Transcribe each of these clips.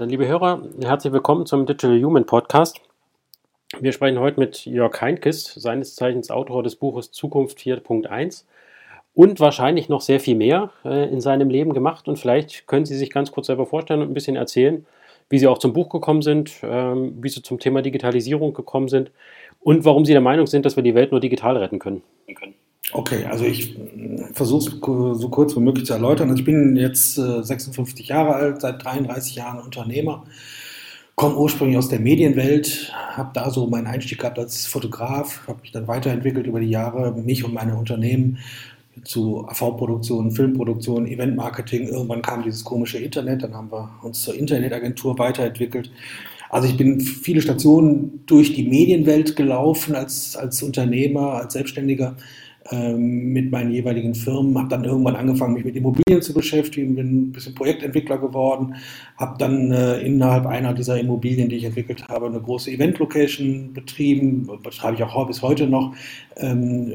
Dann liebe Hörer, herzlich willkommen zum Digital Human Podcast. Wir sprechen heute mit Jörg Heinkes, seines Zeichens Autor des Buches Zukunft 4.1 und wahrscheinlich noch sehr viel mehr äh, in seinem Leben gemacht. Und vielleicht können Sie sich ganz kurz selber vorstellen und ein bisschen erzählen, wie Sie auch zum Buch gekommen sind, ähm, wie Sie zum Thema Digitalisierung gekommen sind und warum Sie der Meinung sind, dass wir die Welt nur digital retten können. Okay, also ich versuche es so kurz wie möglich zu erläutern. Also ich bin jetzt äh, 56 Jahre alt, seit 33 Jahren Unternehmer, komme ursprünglich aus der Medienwelt, habe da so meinen Einstieg gehabt als Fotograf, habe mich dann weiterentwickelt über die Jahre, mich und meine Unternehmen zu AV-Produktion, Filmproduktion, Eventmarketing. Irgendwann kam dieses komische Internet, dann haben wir uns zur Internetagentur weiterentwickelt. Also ich bin viele Stationen durch die Medienwelt gelaufen als, als Unternehmer, als Selbstständiger ähm, mit meinen jeweiligen Firmen, habe dann irgendwann angefangen, mich mit Immobilien zu beschäftigen, bin ein bisschen Projektentwickler geworden, habe dann äh, innerhalb einer dieser Immobilien, die ich entwickelt habe, eine große Event-Location betrieben, betreibe ich auch bis heute noch. Ähm,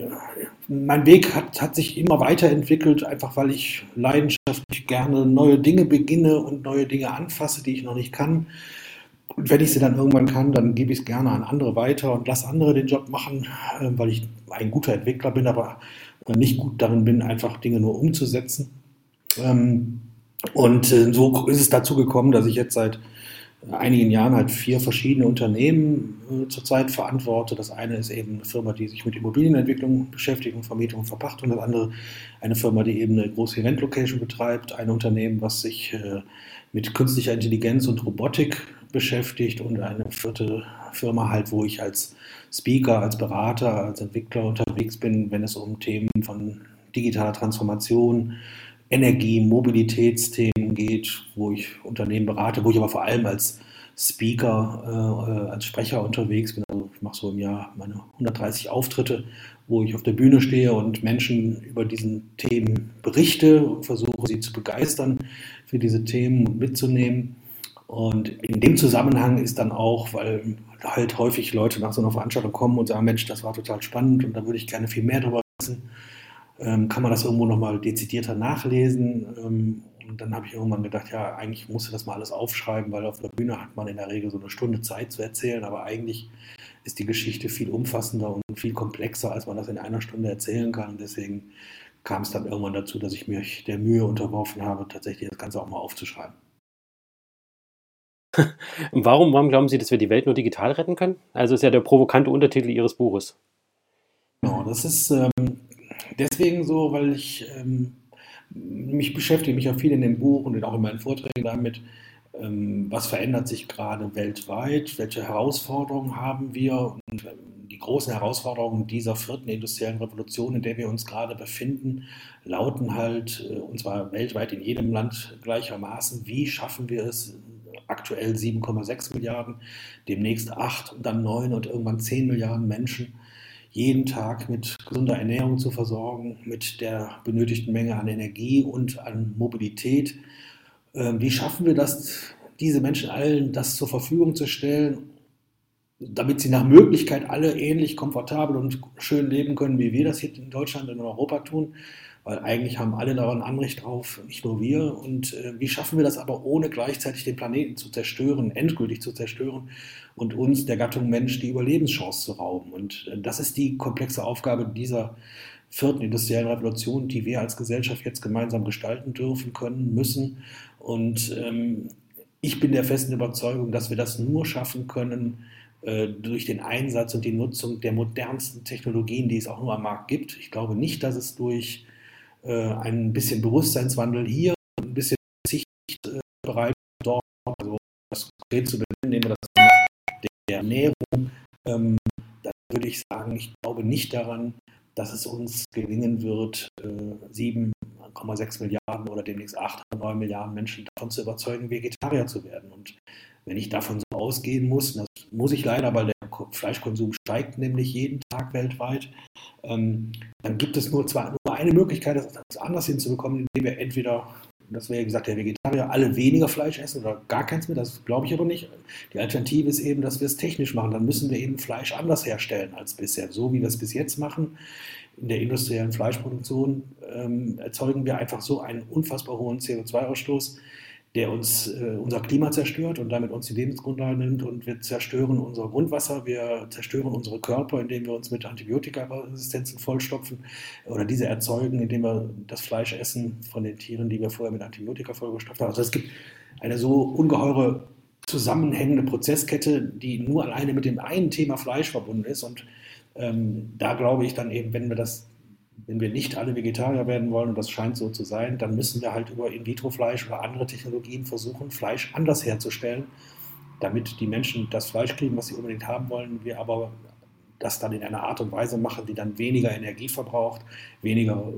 mein Weg hat, hat sich immer weiterentwickelt, einfach weil ich leidenschaftlich gerne neue Dinge beginne und neue Dinge anfasse, die ich noch nicht kann. Und wenn ich sie dann irgendwann kann, dann gebe ich es gerne an andere weiter und lasse andere den Job machen, äh, weil ich ein guter Entwickler bin, aber nicht gut darin bin, einfach Dinge nur umzusetzen. Ähm, und äh, so ist es dazu gekommen, dass ich jetzt seit einigen Jahren halt vier verschiedene Unternehmen äh, zurzeit verantworte. Das eine ist eben eine Firma, die sich mit Immobilienentwicklung beschäftigt und Vermietung und Verpachtung. Das andere eine Firma, die eben eine große Event-Location betreibt. Ein Unternehmen, was sich äh, mit künstlicher Intelligenz und Robotik beschäftigt und eine vierte Firma halt, wo ich als Speaker, als Berater, als Entwickler unterwegs bin, wenn es um Themen von digitaler Transformation, Energie, Mobilitätsthemen geht, wo ich Unternehmen berate, wo ich aber vor allem als Speaker, äh, als Sprecher unterwegs bin. Also ich mache so im Jahr meine 130 Auftritte, wo ich auf der Bühne stehe und Menschen über diesen Themen berichte, versuche sie zu begeistern für diese Themen mitzunehmen. Und in dem Zusammenhang ist dann auch, weil halt häufig Leute nach so einer Veranstaltung kommen und sagen, Mensch, das war total spannend und da würde ich gerne viel mehr darüber wissen, ähm, kann man das irgendwo nochmal dezidierter nachlesen. Ähm, und dann habe ich irgendwann gedacht, ja, eigentlich musst du das mal alles aufschreiben, weil auf der Bühne hat man in der Regel so eine Stunde Zeit zu erzählen, aber eigentlich ist die Geschichte viel umfassender und viel komplexer, als man das in einer Stunde erzählen kann. Und deswegen kam es dann irgendwann dazu, dass ich mich der Mühe unterworfen habe, tatsächlich das Ganze auch mal aufzuschreiben. warum, warum glauben Sie, dass wir die Welt nur digital retten können? Also ist ja der provokante Untertitel Ihres Buches. Genau, das ist ähm, deswegen so, weil ich ähm, mich beschäftige mich auch viel in dem Buch und auch in meinen Vorträgen damit, ähm, was verändert sich gerade weltweit, welche Herausforderungen haben wir und ähm, die großen Herausforderungen dieser vierten industriellen Revolution, in der wir uns gerade befinden, lauten halt, äh, und zwar weltweit in jedem Land gleichermaßen, wie schaffen wir es, aktuell 7,6 Milliarden, demnächst 8 und dann 9 und irgendwann 10 Milliarden Menschen jeden Tag mit gesunder Ernährung zu versorgen, mit der benötigten Menge an Energie und an Mobilität. Ähm, wie schaffen wir das, diese Menschen allen das zur Verfügung zu stellen, damit sie nach Möglichkeit alle ähnlich komfortabel und schön leben können, wie wir das hier in Deutschland und in Europa tun? Weil eigentlich haben alle daran Anrecht drauf, nicht nur wir. Und äh, wie schaffen wir das aber, ohne gleichzeitig den Planeten zu zerstören, endgültig zu zerstören und uns, der Gattung Mensch, die Überlebenschance zu rauben? Und äh, das ist die komplexe Aufgabe dieser vierten industriellen Revolution, die wir als Gesellschaft jetzt gemeinsam gestalten dürfen, können, müssen. Und ähm, ich bin der festen Überzeugung, dass wir das nur schaffen können, äh, durch den Einsatz und die Nutzung der modernsten Technologien, die es auch nur am Markt gibt. Ich glaube nicht, dass es durch äh, ein bisschen Bewusstseinswandel hier, ein bisschen Sichtbereich dort, also das konkret zu benennen, nehmen wir das der Ernährung, ähm, dann würde ich sagen, ich glaube nicht daran, dass es uns gelingen wird, äh, 7,6 Milliarden oder demnächst 8 oder 9 Milliarden Menschen davon zu überzeugen, Vegetarier zu werden. Und wenn ich davon so ausgehen muss, das muss ich leider, weil der Fleischkonsum steigt nämlich jeden Tag weltweit, ähm, dann gibt es nur, zwar, nur eine Möglichkeit, das anders hinzubekommen, indem wir entweder das wäre gesagt, der Vegetarier alle weniger Fleisch essen oder gar keins mehr, das glaube ich aber nicht. Die Alternative ist eben, dass wir es technisch machen. Dann müssen wir eben Fleisch anders herstellen als bisher. So wie wir es bis jetzt machen, in der industriellen Fleischproduktion, ähm, erzeugen wir einfach so einen unfassbar hohen CO2-Ausstoß, der uns äh, unser Klima zerstört und damit uns die Lebensgrundlage nimmt und wir zerstören unser Grundwasser, wir zerstören unsere Körper, indem wir uns mit Antibiotikaresistenzen vollstopfen oder diese erzeugen, indem wir das Fleisch essen von den Tieren, die wir vorher mit Antibiotika vollgestopft haben. Also es gibt eine so ungeheure zusammenhängende Prozesskette, die nur alleine mit dem einen Thema Fleisch verbunden ist und ähm, da glaube ich dann eben, wenn wir das wenn wir nicht alle Vegetarier werden wollen, und das scheint so zu sein, dann müssen wir halt über In-vitro-Fleisch oder andere Technologien versuchen, Fleisch anders herzustellen, damit die Menschen das Fleisch kriegen, was sie unbedingt haben wollen, wir aber das dann in einer Art und Weise machen, die dann weniger Energie verbraucht, weniger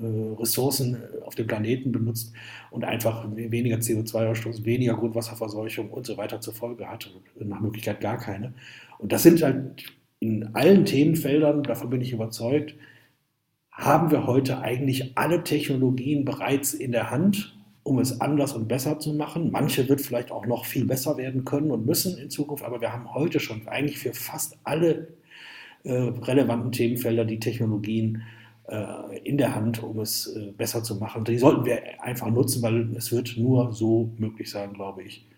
äh, Ressourcen auf dem Planeten benutzt und einfach weniger CO2-Ausstoß, weniger Grundwasserverseuchung und so weiter zur Folge hat, nach Möglichkeit gar keine. Und das sind halt in allen Themenfeldern, davon bin ich überzeugt, haben wir heute eigentlich alle Technologien bereits in der Hand, um es anders und besser zu machen. Manche wird vielleicht auch noch viel besser werden können und müssen in Zukunft, aber wir haben heute schon eigentlich für fast alle äh, relevanten Themenfelder die Technologien äh, in der Hand, um es äh, besser zu machen. Die sollten wir einfach nutzen, weil es wird nur so möglich sein, glaube ich.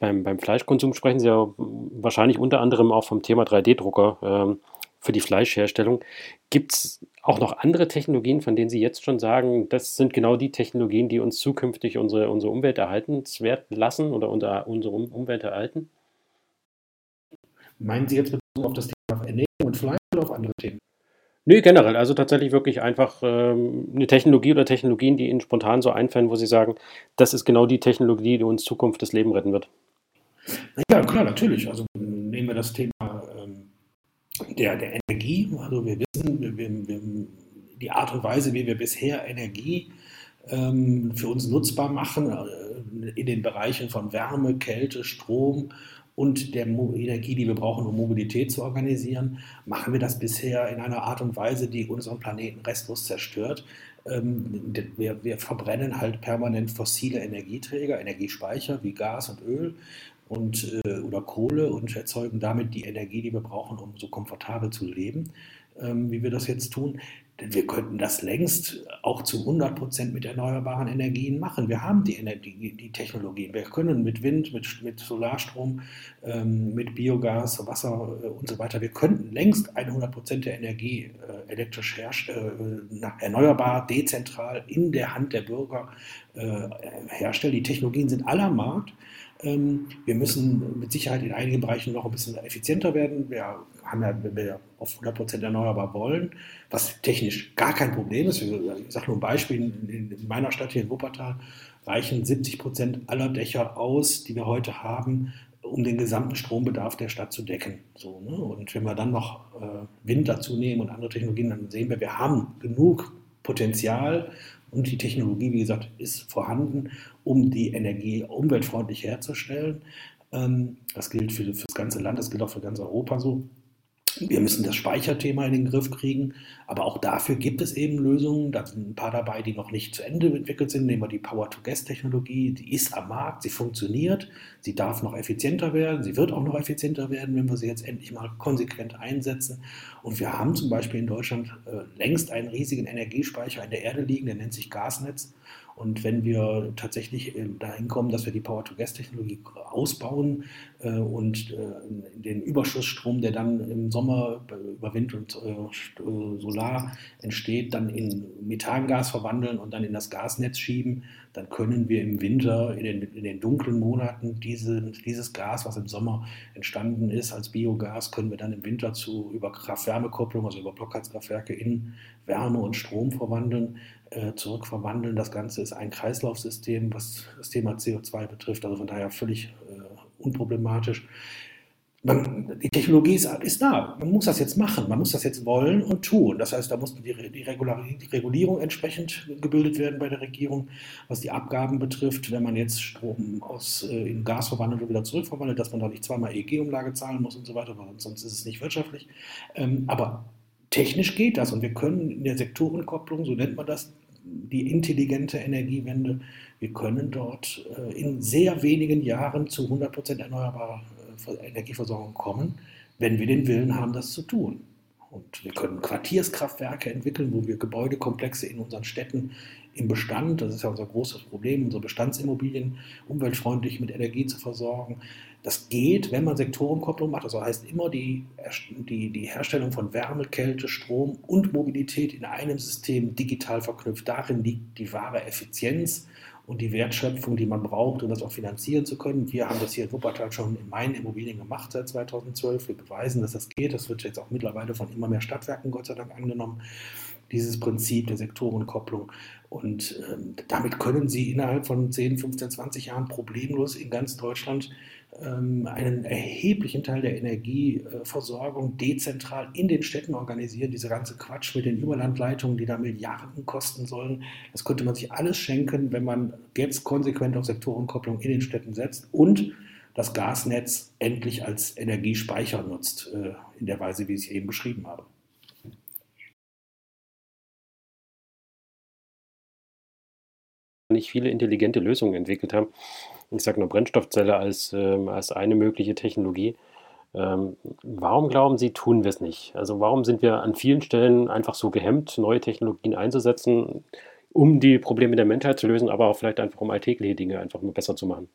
Beim, beim Fleischkonsum sprechen Sie ja wahrscheinlich unter anderem auch vom Thema 3D-Drucker. Ähm, für die Fleischherstellung. Gibt es auch noch andere Technologien, von denen Sie jetzt schon sagen, das sind genau die Technologien, die uns zukünftig unsere, unsere Umwelt erhaltenswert lassen oder unser, unsere Umwelt erhalten? Meinen Sie jetzt bezogen auf das Thema Ernährung und Fleisch oder auf andere Themen? Nö, generell. Also tatsächlich wirklich einfach ähm, eine Technologie oder Technologien, die Ihnen spontan so einfallen, wo Sie sagen, das ist genau die Technologie, die uns Zukunft das Leben retten wird. Ja, klar, natürlich. Also nehmen wir das Thema der, der Energie. Also wir wissen, wir, wir, die Art und Weise, wie wir bisher Energie ähm, für uns nutzbar machen, äh, in den Bereichen von Wärme, Kälte, Strom und der Mo Energie, die wir brauchen, um Mobilität zu organisieren, machen wir das bisher in einer Art und Weise, die unseren Planeten restlos zerstört. Ähm, wir, wir verbrennen halt permanent fossile Energieträger, Energiespeicher wie Gas und Öl und, äh, oder Kohle und erzeugen damit die Energie, die wir brauchen, um so komfortabel zu leben, ähm, wie wir das jetzt tun. Denn wir könnten das längst auch zu 100 Prozent mit erneuerbaren Energien machen. Wir haben die, Energie, die Technologien. Wir können mit Wind, mit, mit Solarstrom, ähm, mit Biogas, Wasser äh, und so weiter, wir könnten längst 100 Prozent der Energie äh, elektrisch herstellen, äh, erneuerbar, dezentral in der Hand der Bürger äh, herstellen. Die Technologien sind aller Markt. Ähm, wir müssen mit Sicherheit in einigen Bereichen noch ein bisschen effizienter werden. Wir haben ja, wenn wir auf 100% erneuerbar wollen, was technisch gar kein Problem ist. Ich sage nur ein Beispiel, in, meiner Stadt hier in Wuppertal reichen 70% aller Dächer aus, die wir heute haben, um den gesamten Strombedarf der Stadt zu decken. So, ne? Und wenn wir dann noch äh, Wind dazu nehmen und andere Technologien, dann sehen wir, wir haben genug Potenzial und die Technologie, wie gesagt, ist vorhanden, um die Energie umweltfreundlich herzustellen. Ähm, das gilt für, für das ganze Land, das gilt auch für ganz Europa so. Wir müssen das Speicherthema in den Griff kriegen, aber auch dafür gibt es eben Lösungen. Da sind ein paar dabei, die noch nicht zu Ende entwickelt sind. Nehmen wir die Power-to-Gas-Technologie, die ist am Markt, sie funktioniert, sie darf noch effizienter werden, sie wird auch noch effizienter werden, wenn wir sie jetzt endlich mal konsequent einsetzen. Und wir haben zum Beispiel in Deutschland äh, längst einen riesigen Energiespeicher in der Erde liegen, der nennt sich Gasnetz. Und wenn wir tatsächlich äh, dahin kommen, dass wir die Power-to-Gas-Technologie ausbauen äh, und äh, den Überschussstrom, der dann im Sommer über Wind und Solar entsteht, dann in Methangas verwandeln und dann in das Gasnetz schieben, dann können wir im Winter, in den, in den dunklen Monaten, diese, dieses Gas, was im Sommer entstanden ist als Biogas, können wir dann im Winter zu über Kraft-Wärme-Kopplung, also über Blockheizkraftwerke in Wärme und Strom verwandeln, äh, zurückverwandeln. Das Ganze ist ein Kreislaufsystem, was das Thema CO2 betrifft, also von daher völlig äh, unproblematisch man, die Technologie ist, ist, da. Man muss das jetzt machen. Man muss das jetzt wollen und tun. Das heißt, da muss die, die, die, Regulierung entsprechend gebildet werden bei der Regierung, was die Abgaben betrifft. Wenn man jetzt Strom aus, äh, in Gas verwandelt und wieder zurückverwandelt, dass man da nicht zweimal EEG-Umlage zahlen muss und so weiter, weil sonst ist es nicht wirtschaftlich. Ähm, aber technisch geht das und wir können in der Sektorenkopplung, so nennt man das, die intelligente Energiewende. Wir können dort äh, in sehr wenigen Jahren zu 100% erneuerbarer äh, Energieversorgung kommen, wenn wir den Willen haben, das zu tun. Und wir können Quartierskraftwerke entwickeln, wo wir Gebäudekomplexe in unseren Städten im Bestand, das ist ja unser großes Problem, unsere Bestandsimmobilien umweltfreundlich mit Energie zu versorgen. Das geht, wenn man Sektorenkopplung macht. Also heißt immer die, die, die Herstellung von Wärme, Kälte, Strom und Mobilität in einem System digital verknüpft. Darin liegt die wahre Effizienz und die Wertschöpfung, die man braucht, um das auch finanzieren zu können. Wir haben das hier in Wuppertal schon in meinen Immobilien gemacht seit 2012. Wir beweisen, dass das geht. Das wird jetzt auch mittlerweile von immer mehr Stadtwerken Gott sei Dank angenommen dieses Prinzip der Sektorenkopplung. Und ähm, damit können Sie innerhalb von 10, 15, 20 Jahren problemlos in ganz Deutschland ähm, einen erheblichen Teil der Energieversorgung dezentral in den Städten organisieren. Diese ganze Quatsch mit den Überlandleitungen, die da Milliarden kosten sollen, das könnte man sich alles schenken, wenn man jetzt konsequent auf Sektorenkopplung in den Städten setzt und das Gasnetz endlich als Energiespeicher nutzt, äh, in der Weise, wie ich es eben beschrieben habe. Nicht viele intelligente Lösungen entwickelt haben. Ich sage nur Brennstoffzelle als, ähm, als eine mögliche Technologie. Ähm, warum glauben Sie, tun wir es nicht? Also warum sind wir an vielen Stellen einfach so gehemmt, neue Technologien einzusetzen, um die Probleme der Menschheit zu lösen, aber auch vielleicht einfach um alltägliche Dinge einfach mal besser zu machen?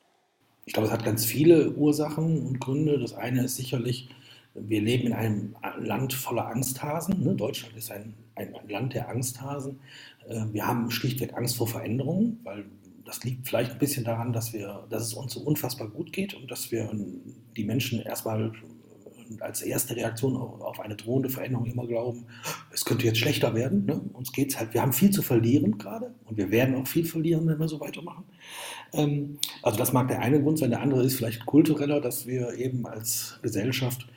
Ich glaube, es hat ganz viele Ursachen und Gründe. Das eine ist sicherlich, wir leben in einem Land voller Angsthasen. Ne? Deutschland ist ein, ein, Land der Angsthasen. Äh, wir haben schlichtweg Angst vor Veränderungen, weil das liegt vielleicht ein bisschen daran, dass, wir, dass es uns so unfassbar gut geht und dass wir die Menschen erstmal als erste Reaktion auf eine drohende Veränderung immer glauben, es könnte jetzt schlechter werden. Ne? Uns geht es halt, wir haben viel zu verlieren gerade und wir werden auch viel verlieren, wenn wir so weitermachen. Ähm, also das mag der eine Grund sein, der andere ist vielleicht kultureller, dass wir eben als Gesellschaft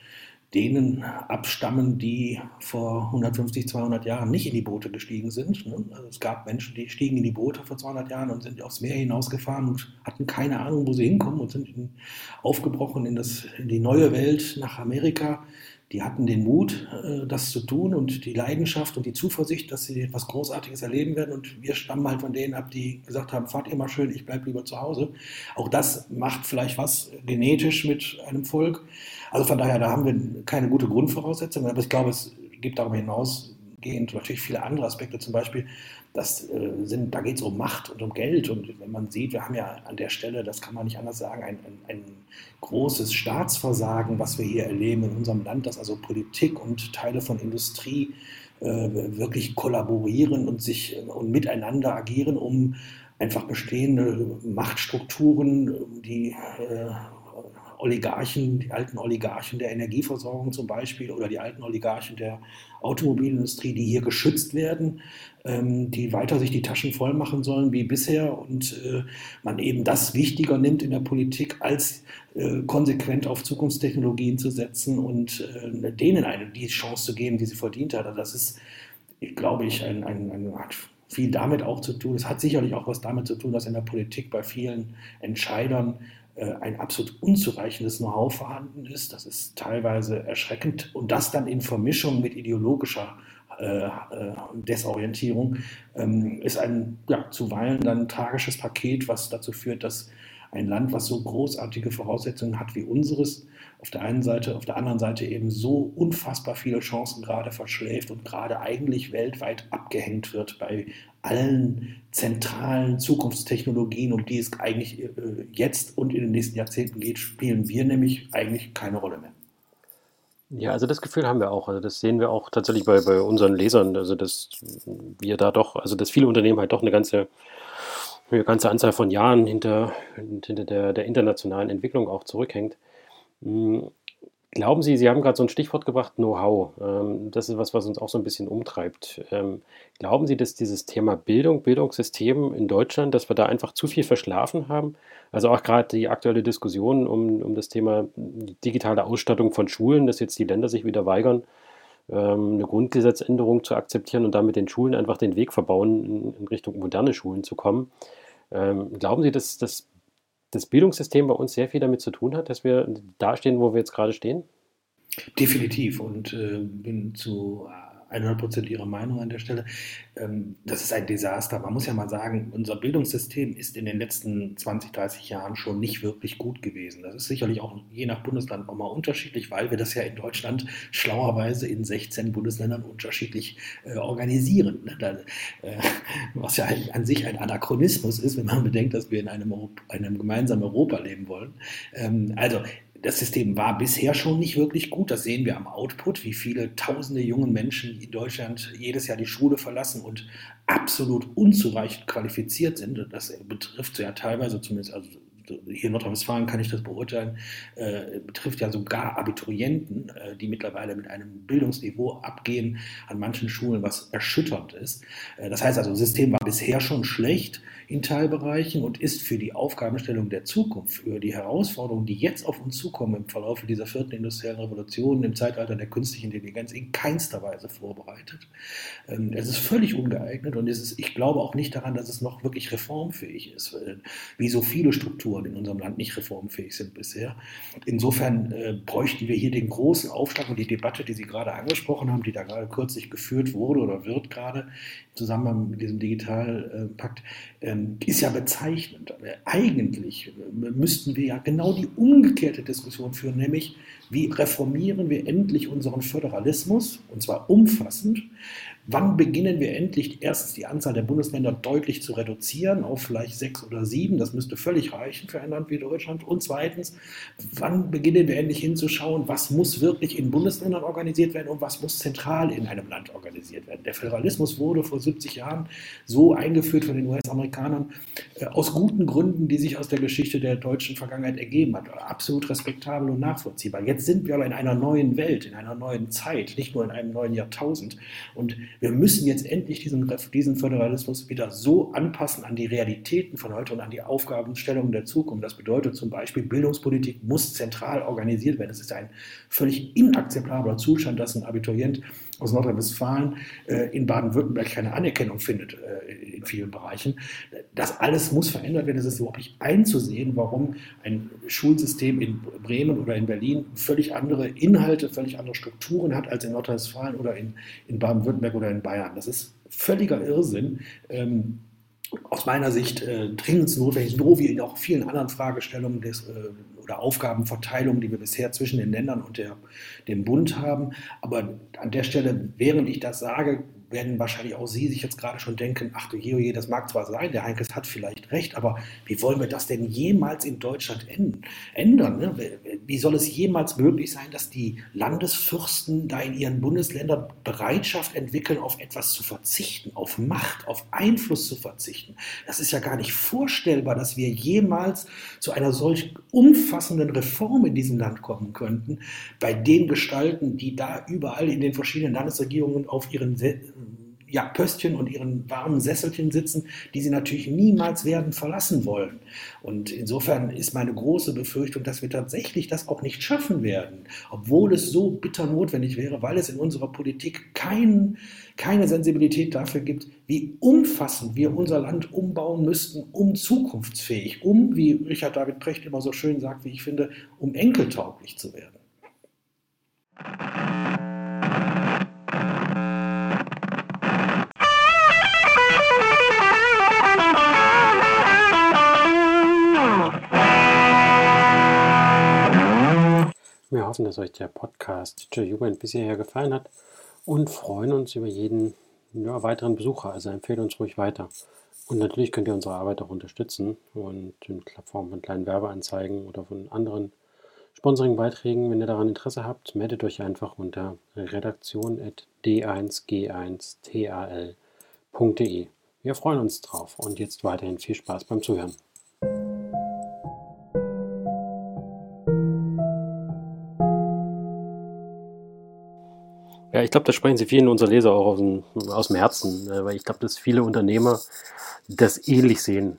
denen abstammen, die vor 150, 200 Jahren nicht in die Boote gestiegen sind. Ne? Also es gab Menschen, die stiegen in die Boote vor 200 Jahren und sind aufs Meer hinausgefahren und hatten keine Ahnung, wo sie hinkommen und sind aufgebrochen in, das, in die neue Welt nach Amerika die hatten den Mut, äh, das zu tun und die Leidenschaft und die Zuversicht, dass sie etwas Großartiges erleben werden. Und wir stammen halt von denen ab, die gesagt haben, fahrt mal schön, ich bleibe lieber zu Hause. Auch das macht vielleicht was genetisch mit einem Volk. Also von daher, da haben wir keine gute Grundvoraussetzung. Aber ich glaube, es gibt darüber hinausgehend natürlich viele andere Aspekte. Zum Beispiel, das äh, sind, da geht es um Macht und um Geld. Und wenn man sieht, wir haben ja an der Stelle, das kann man nicht anders sagen, ein, ein, ein großes Staatsversagen, was wir hier erleben in unserem Land, dass also Politik und Teile von Industrie äh, wirklich kollaborieren und sich und miteinander agieren, um einfach bestehende Machtstrukturen, die äh, Oligarchen, die alten Oligarchen der Energieversorgung zum Beispiel oder die alten Oligarchen der Automobilindustrie, die hier geschützt werden, ähm, die weiter sich die Taschen voll machen sollen wie bisher und äh, man eben das wichtiger nimmt in der Politik, als äh, konsequent auf Zukunftstechnologien zu setzen und äh, denen eine die Chance zu geben, die sie verdient hat. Also das ist, glaube ich, ein, ein, ein viel damit auch zu tun. Es hat sicherlich auch was damit zu tun, dass in der Politik bei vielen Entscheidern ein absolut unzureichendes Know-how vorhanden ist. Das ist teilweise erschreckend. Und das dann in Vermischung mit ideologischer äh, äh, Desorientierung ähm, ist ein ja, zuweilen dann tragisches Paket, was dazu führt, dass ein Land, was so großartige Voraussetzungen hat wie unseres, auf der einen Seite, auf der anderen Seite eben so unfassbar viele Chancen gerade verschläft und gerade eigentlich weltweit abgehängt wird bei allen zentralen Zukunftstechnologien, um die es eigentlich äh, jetzt und in den nächsten Jahrzehnten geht, spielen wir nämlich eigentlich keine Rolle mehr. Ja, also das Gefühl haben wir auch. Also das sehen wir auch tatsächlich bei, bei unseren Lesern. Also dass wir da doch, also dass viele Unternehmen halt doch eine ganze, eine ganze Anzahl von Jahren hinter, hinter der, der internationalen Entwicklung auch zurückhängt. Hm, Glauben Sie, Sie haben gerade so ein Stichwort gebracht, Know-how. Ähm, das ist was, was uns auch so ein bisschen umtreibt. Ähm, glauben Sie, dass dieses Thema Bildung, Bildungssystem in Deutschland, dass wir da einfach zu viel verschlafen haben? Also auch gerade die aktuelle Diskussion um, um das Thema digitale Ausstattung von Schulen, dass jetzt die Länder sich wieder weigern, eine Grundgesetzänderung zu akzeptieren und damit den Schulen einfach den Weg verbauen, in, Richtung moderne Schulen zu kommen. glauben Sie, dass das das Bildungssystem bei uns sehr viel damit zu tun hat, dass wir da stehen, wo wir jetzt gerade stehen? Definitiv und äh, bin zu 100% Ihre Meinung an der Stelle. Ähm, das ist ein Desaster. Man muss ja mal sagen, unser Bildungssystem ist in den letzten 20, 30 Jahren schon nicht wirklich gut gewesen. Das ist sicherlich auch je nach Bundesland nochmal unterschiedlich, weil wir das ja in Deutschland schlauerweise in 16 Bundesländern unterschiedlich äh, organisieren. Ne? Äh, was ja an sich ein Anachronismus ist, wenn man bedenkt, dass wir in einem, einem gemeinsamen Europa leben wollen. Ähm, also das System war bisher schon nicht wirklich gut. Das sehen wir am Output, wie viele tausende jungen Menschen in Deutschland jedes Jahr die Schule verlassen und absolut unzureichend qualifiziert sind. Das betrifft ja teilweise zumindest, also hier in Nordrhein-Westfalen kann ich das beurteilen, äh, betrifft ja sogar Abiturienten, äh, die mittlerweile mit einem Bildungsniveau abgehen an manchen Schulen, was erschütternd ist. Äh, das heißt also, das System war bisher schon schlecht in Teilbereichen und ist für die Aufgabenstellung der Zukunft, für die Herausforderungen, die jetzt auf uns zukommen im Verlauf dieser vierten industriellen Revolution, im Zeitalter der künstlichen Intelligenz, in keinster Weise vorbereitet. Ähm, es ist völlig ungeeignet und es ist, ich glaube auch nicht daran, dass es noch wirklich reformfähig ist, wie so viele Strukturen in unserem Land nicht reformfähig sind bisher. Insofern äh, bräuchten wir hier den großen Aufschlag und die Debatte, die Sie gerade angesprochen haben, die da gerade kürzlich geführt wurde oder wird gerade Zusammenhang mit diesem Digitalpakt, äh, ähm, ist ja bezeichnend. Eigentlich müssten wir ja genau die umgekehrte Diskussion führen, nämlich wie reformieren wir endlich unseren Föderalismus, und zwar umfassend, Wann beginnen wir endlich erstens die Anzahl der Bundesländer deutlich zu reduzieren auf vielleicht sechs oder sieben? Das müsste völlig reichen für ein Land wie Deutschland. Und zweitens, wann beginnen wir endlich hinzuschauen, was muss wirklich in Bundesländern organisiert werden und was muss zentral in einem Land organisiert werden? Der Föderalismus wurde vor 70 Jahren so eingeführt von den US-Amerikanern äh, aus guten Gründen, die sich aus der Geschichte der deutschen Vergangenheit ergeben hat. Absolut respektabel und nachvollziehbar. Jetzt sind wir aber in einer neuen Welt, in einer neuen Zeit, nicht nur in einem neuen Jahrtausend. Und wir müssen jetzt endlich diesen, diesen Föderalismus wieder so anpassen an die Realitäten von heute und an die Aufgabenstellungen der Zukunft. Das bedeutet zum Beispiel, Bildungspolitik muss zentral organisiert werden. Es ist ein völlig inakzeptabler Zustand, dass ein Abiturient aus Nordrhein-Westfalen äh, in Baden-Württemberg keine Anerkennung findet äh, in vielen Bereichen. Das alles muss verändert werden. Es ist überhaupt nicht einzusehen, warum ein Schulsystem in Bremen oder in Berlin völlig andere Inhalte, völlig andere Strukturen hat als in Nordrhein-Westfalen oder in, in Baden-Württemberg oder in Bayern. Das ist völliger Irrsinn. Ähm, aus meiner Sicht äh, dringend notwendig, so wie in auch vielen anderen Fragestellungen des, äh, oder Aufgabenverteilungen, die wir bisher zwischen den Ländern und der, dem Bund haben. Aber an der Stelle, während ich das sage, werden wahrscheinlich auch Sie sich jetzt gerade schon denken, ach du je, das mag zwar sein, der Heinkes hat vielleicht recht, aber wie wollen wir das denn jemals in Deutschland ändern? Ne? Wie soll es jemals möglich sein, dass die Landesfürsten da in ihren Bundesländern Bereitschaft entwickeln, auf etwas zu verzichten, auf Macht, auf Einfluss zu verzichten? Das ist ja gar nicht vorstellbar, dass wir jemals zu einer solch umfassenden Reform in diesem Land kommen könnten, bei den Gestalten, die da überall in den verschiedenen Landesregierungen auf ihren ja, Pöstchen und ihren warmen Sesselchen sitzen, die sie natürlich niemals werden verlassen wollen. Und insofern ist meine große Befürchtung, dass wir tatsächlich das auch nicht schaffen werden, obwohl es so bitter notwendig wäre, weil es in unserer Politik kein, keine Sensibilität dafür gibt, wie umfassend wir unser Land umbauen müssten, um zukunftsfähig, um, wie Richard David Precht immer so schön sagt, wie ich finde, um enkeltauglich zu werden. Wir hoffen, dass euch der Podcast Teacher Jugend bisher gefallen hat und freuen uns über jeden ja, weiteren Besucher. Also empfehlt uns ruhig weiter. Und natürlich könnt ihr unsere Arbeit auch unterstützen und in Form von kleinen Werbeanzeigen oder von anderen Sponsoring-Beiträgen. Wenn ihr daran Interesse habt, meldet euch einfach unter redaktion.d1g1tal.de. Wir freuen uns drauf und jetzt weiterhin viel Spaß beim Zuhören. Ja, ich glaube, da sprechen Sie vielen unserer Leser auch aus dem, aus dem Herzen, äh, weil ich glaube, dass viele Unternehmer das ähnlich sehen.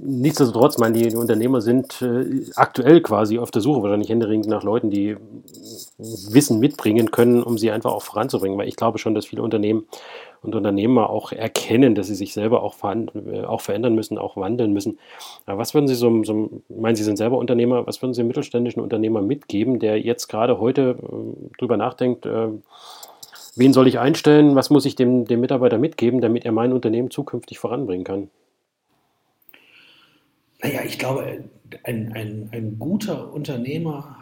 Nichtsdestotrotz, meine die, die Unternehmer sind äh, aktuell quasi auf der Suche, wahrscheinlich händeringend nach Leuten, die Wissen mitbringen können, um sie einfach auch voranzubringen. Weil ich glaube schon, dass viele Unternehmen und Unternehmer auch erkennen, dass sie sich selber auch, äh, auch verändern müssen, auch wandeln müssen. Aber was würden Sie so, so, meinen Sie sind selber Unternehmer, was würden Sie einem mittelständischen Unternehmer mitgeben, der jetzt gerade heute äh, drüber nachdenkt, äh, Wen soll ich einstellen? Was muss ich dem, dem Mitarbeiter mitgeben, damit er mein Unternehmen zukünftig voranbringen kann? Naja, ich glaube, ein, ein, ein guter Unternehmer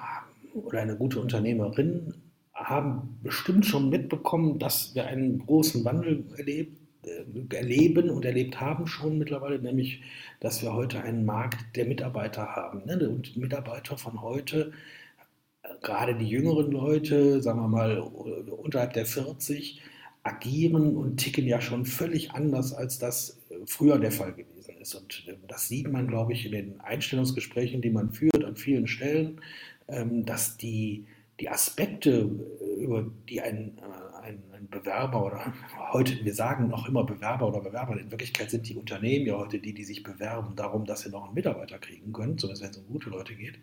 oder eine gute Unternehmerin haben bestimmt schon mitbekommen, dass wir einen großen Wandel erlebt, äh, erleben und erlebt haben schon mittlerweile, nämlich, dass wir heute einen Markt der Mitarbeiter haben. Ne? Und Mitarbeiter von heute, gerade die jüngeren Leute, sagen wir mal unterhalb der 40, agieren und ticken ja schon völlig anders, als das früher der Fall gewesen ist. Und äh, das sieht man, glaube ich, in den Einstellungsgesprächen, die man führt an vielen Stellen, ähm, dass die, die Aspekte, über die ein, äh, ein, ein Bewerber oder heute, wir sagen noch immer Bewerber oder Bewerber, in Wirklichkeit sind die Unternehmen ja heute die, die sich bewerben darum, dass sie noch einen Mitarbeiter kriegen können, zumindest wenn es um gute Leute geht.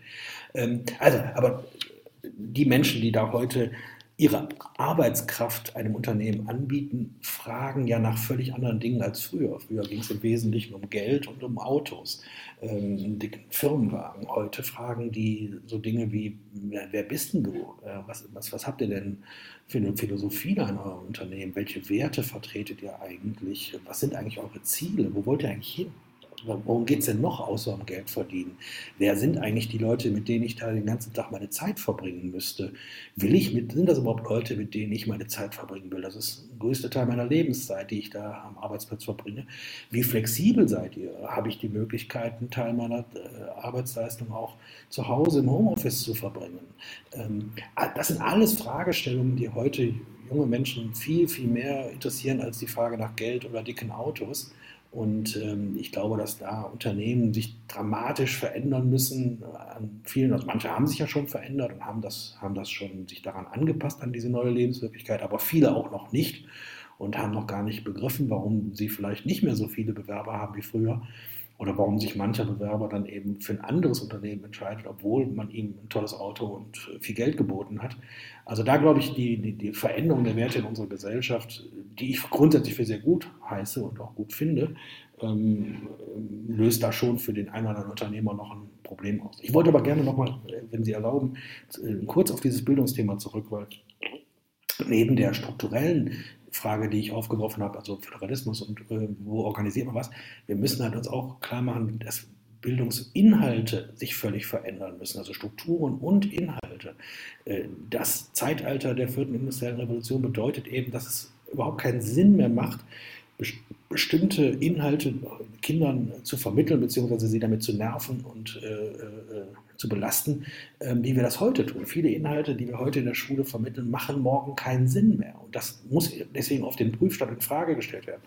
Ähm, also, aber die Menschen, die da heute ihre Arbeitskraft einem Unternehmen anbieten, fragen ja nach völlig anderen Dingen als früher. Früher ging es im Wesentlichen um Geld und um Autos, ähm, dicken Firmenwagen. Heute fragen die so Dinge wie, wer, bist denn du? Äh, was, was, was habt ihr denn für eine Philosophie an eurem Unternehmen? Welche Werte vertretet ihr eigentlich? Was sind eigentlich eure Ziele? Wo wollt ihr eigentlich hin? Worum geht es denn noch außer um Geld verdienen? Wer sind eigentlich die Leute, mit denen ich da den ganzen Tag meine Zeit verbringen müsste? Will ich mit, sind das überhaupt Leute, mit denen ich meine Zeit verbringen will? Das ist der größte Teil meiner Lebenszeit, die ich da am Arbeitsplatz verbringe. Wie flexibel seid ihr? Habe ich die Möglichkeit, einen Teil meiner äh, Arbeitsleistung auch zu Hause im Homeoffice zu verbringen? Ähm, das sind alles Fragestellungen, die heute junge Menschen viel, viel mehr interessieren als die Frage nach Geld oder dicken Autos. Und ähm, ich glaube, dass da Unternehmen sich dramatisch verändern müssen. An vielen, also manche haben sich ja schon verändert und haben das, haben das schon sich daran angepasst an diese neue Lebenswirklichkeit, aber viele auch noch nicht und haben noch gar nicht begriffen, warum sie vielleicht nicht mehr so viele Bewerber haben wie früher oder warum sich mancher Bewerber dann eben für ein anderes Unternehmen entscheidet, obwohl man ihm ein tolles Auto und viel Geld geboten hat. Also da glaube ich, die, die, die Veränderung der Werte in unserer Gesellschaft, die ich grundsätzlich für sehr gut heiße und auch gut finde, ähm, löst da schon für den einen oder anderen Unternehmer noch ein Problem aus. Ich wollte aber gerne nochmal, wenn Sie erlauben, kurz auf dieses Bildungsthema zurück, weil neben der strukturellen Frage, die ich aufgeworfen habe, also Föderalismus und äh, wo organisiert man was, wir müssen halt uns auch klar machen, dass Bildungsinhalte sich völlig verändern müssen, also Strukturen und Inhalte. Äh, das Zeitalter der vierten industriellen Revolution bedeutet eben, dass es überhaupt keinen Sinn mehr macht, bestimmte Inhalte Kindern zu vermitteln, beziehungsweise sie damit zu nerven und äh, äh, zu belasten, äh, wie wir das heute tun. Viele Inhalte, die wir heute in der Schule vermitteln, machen morgen keinen Sinn mehr. Und das muss deswegen auf den Prüfstand in Frage gestellt werden.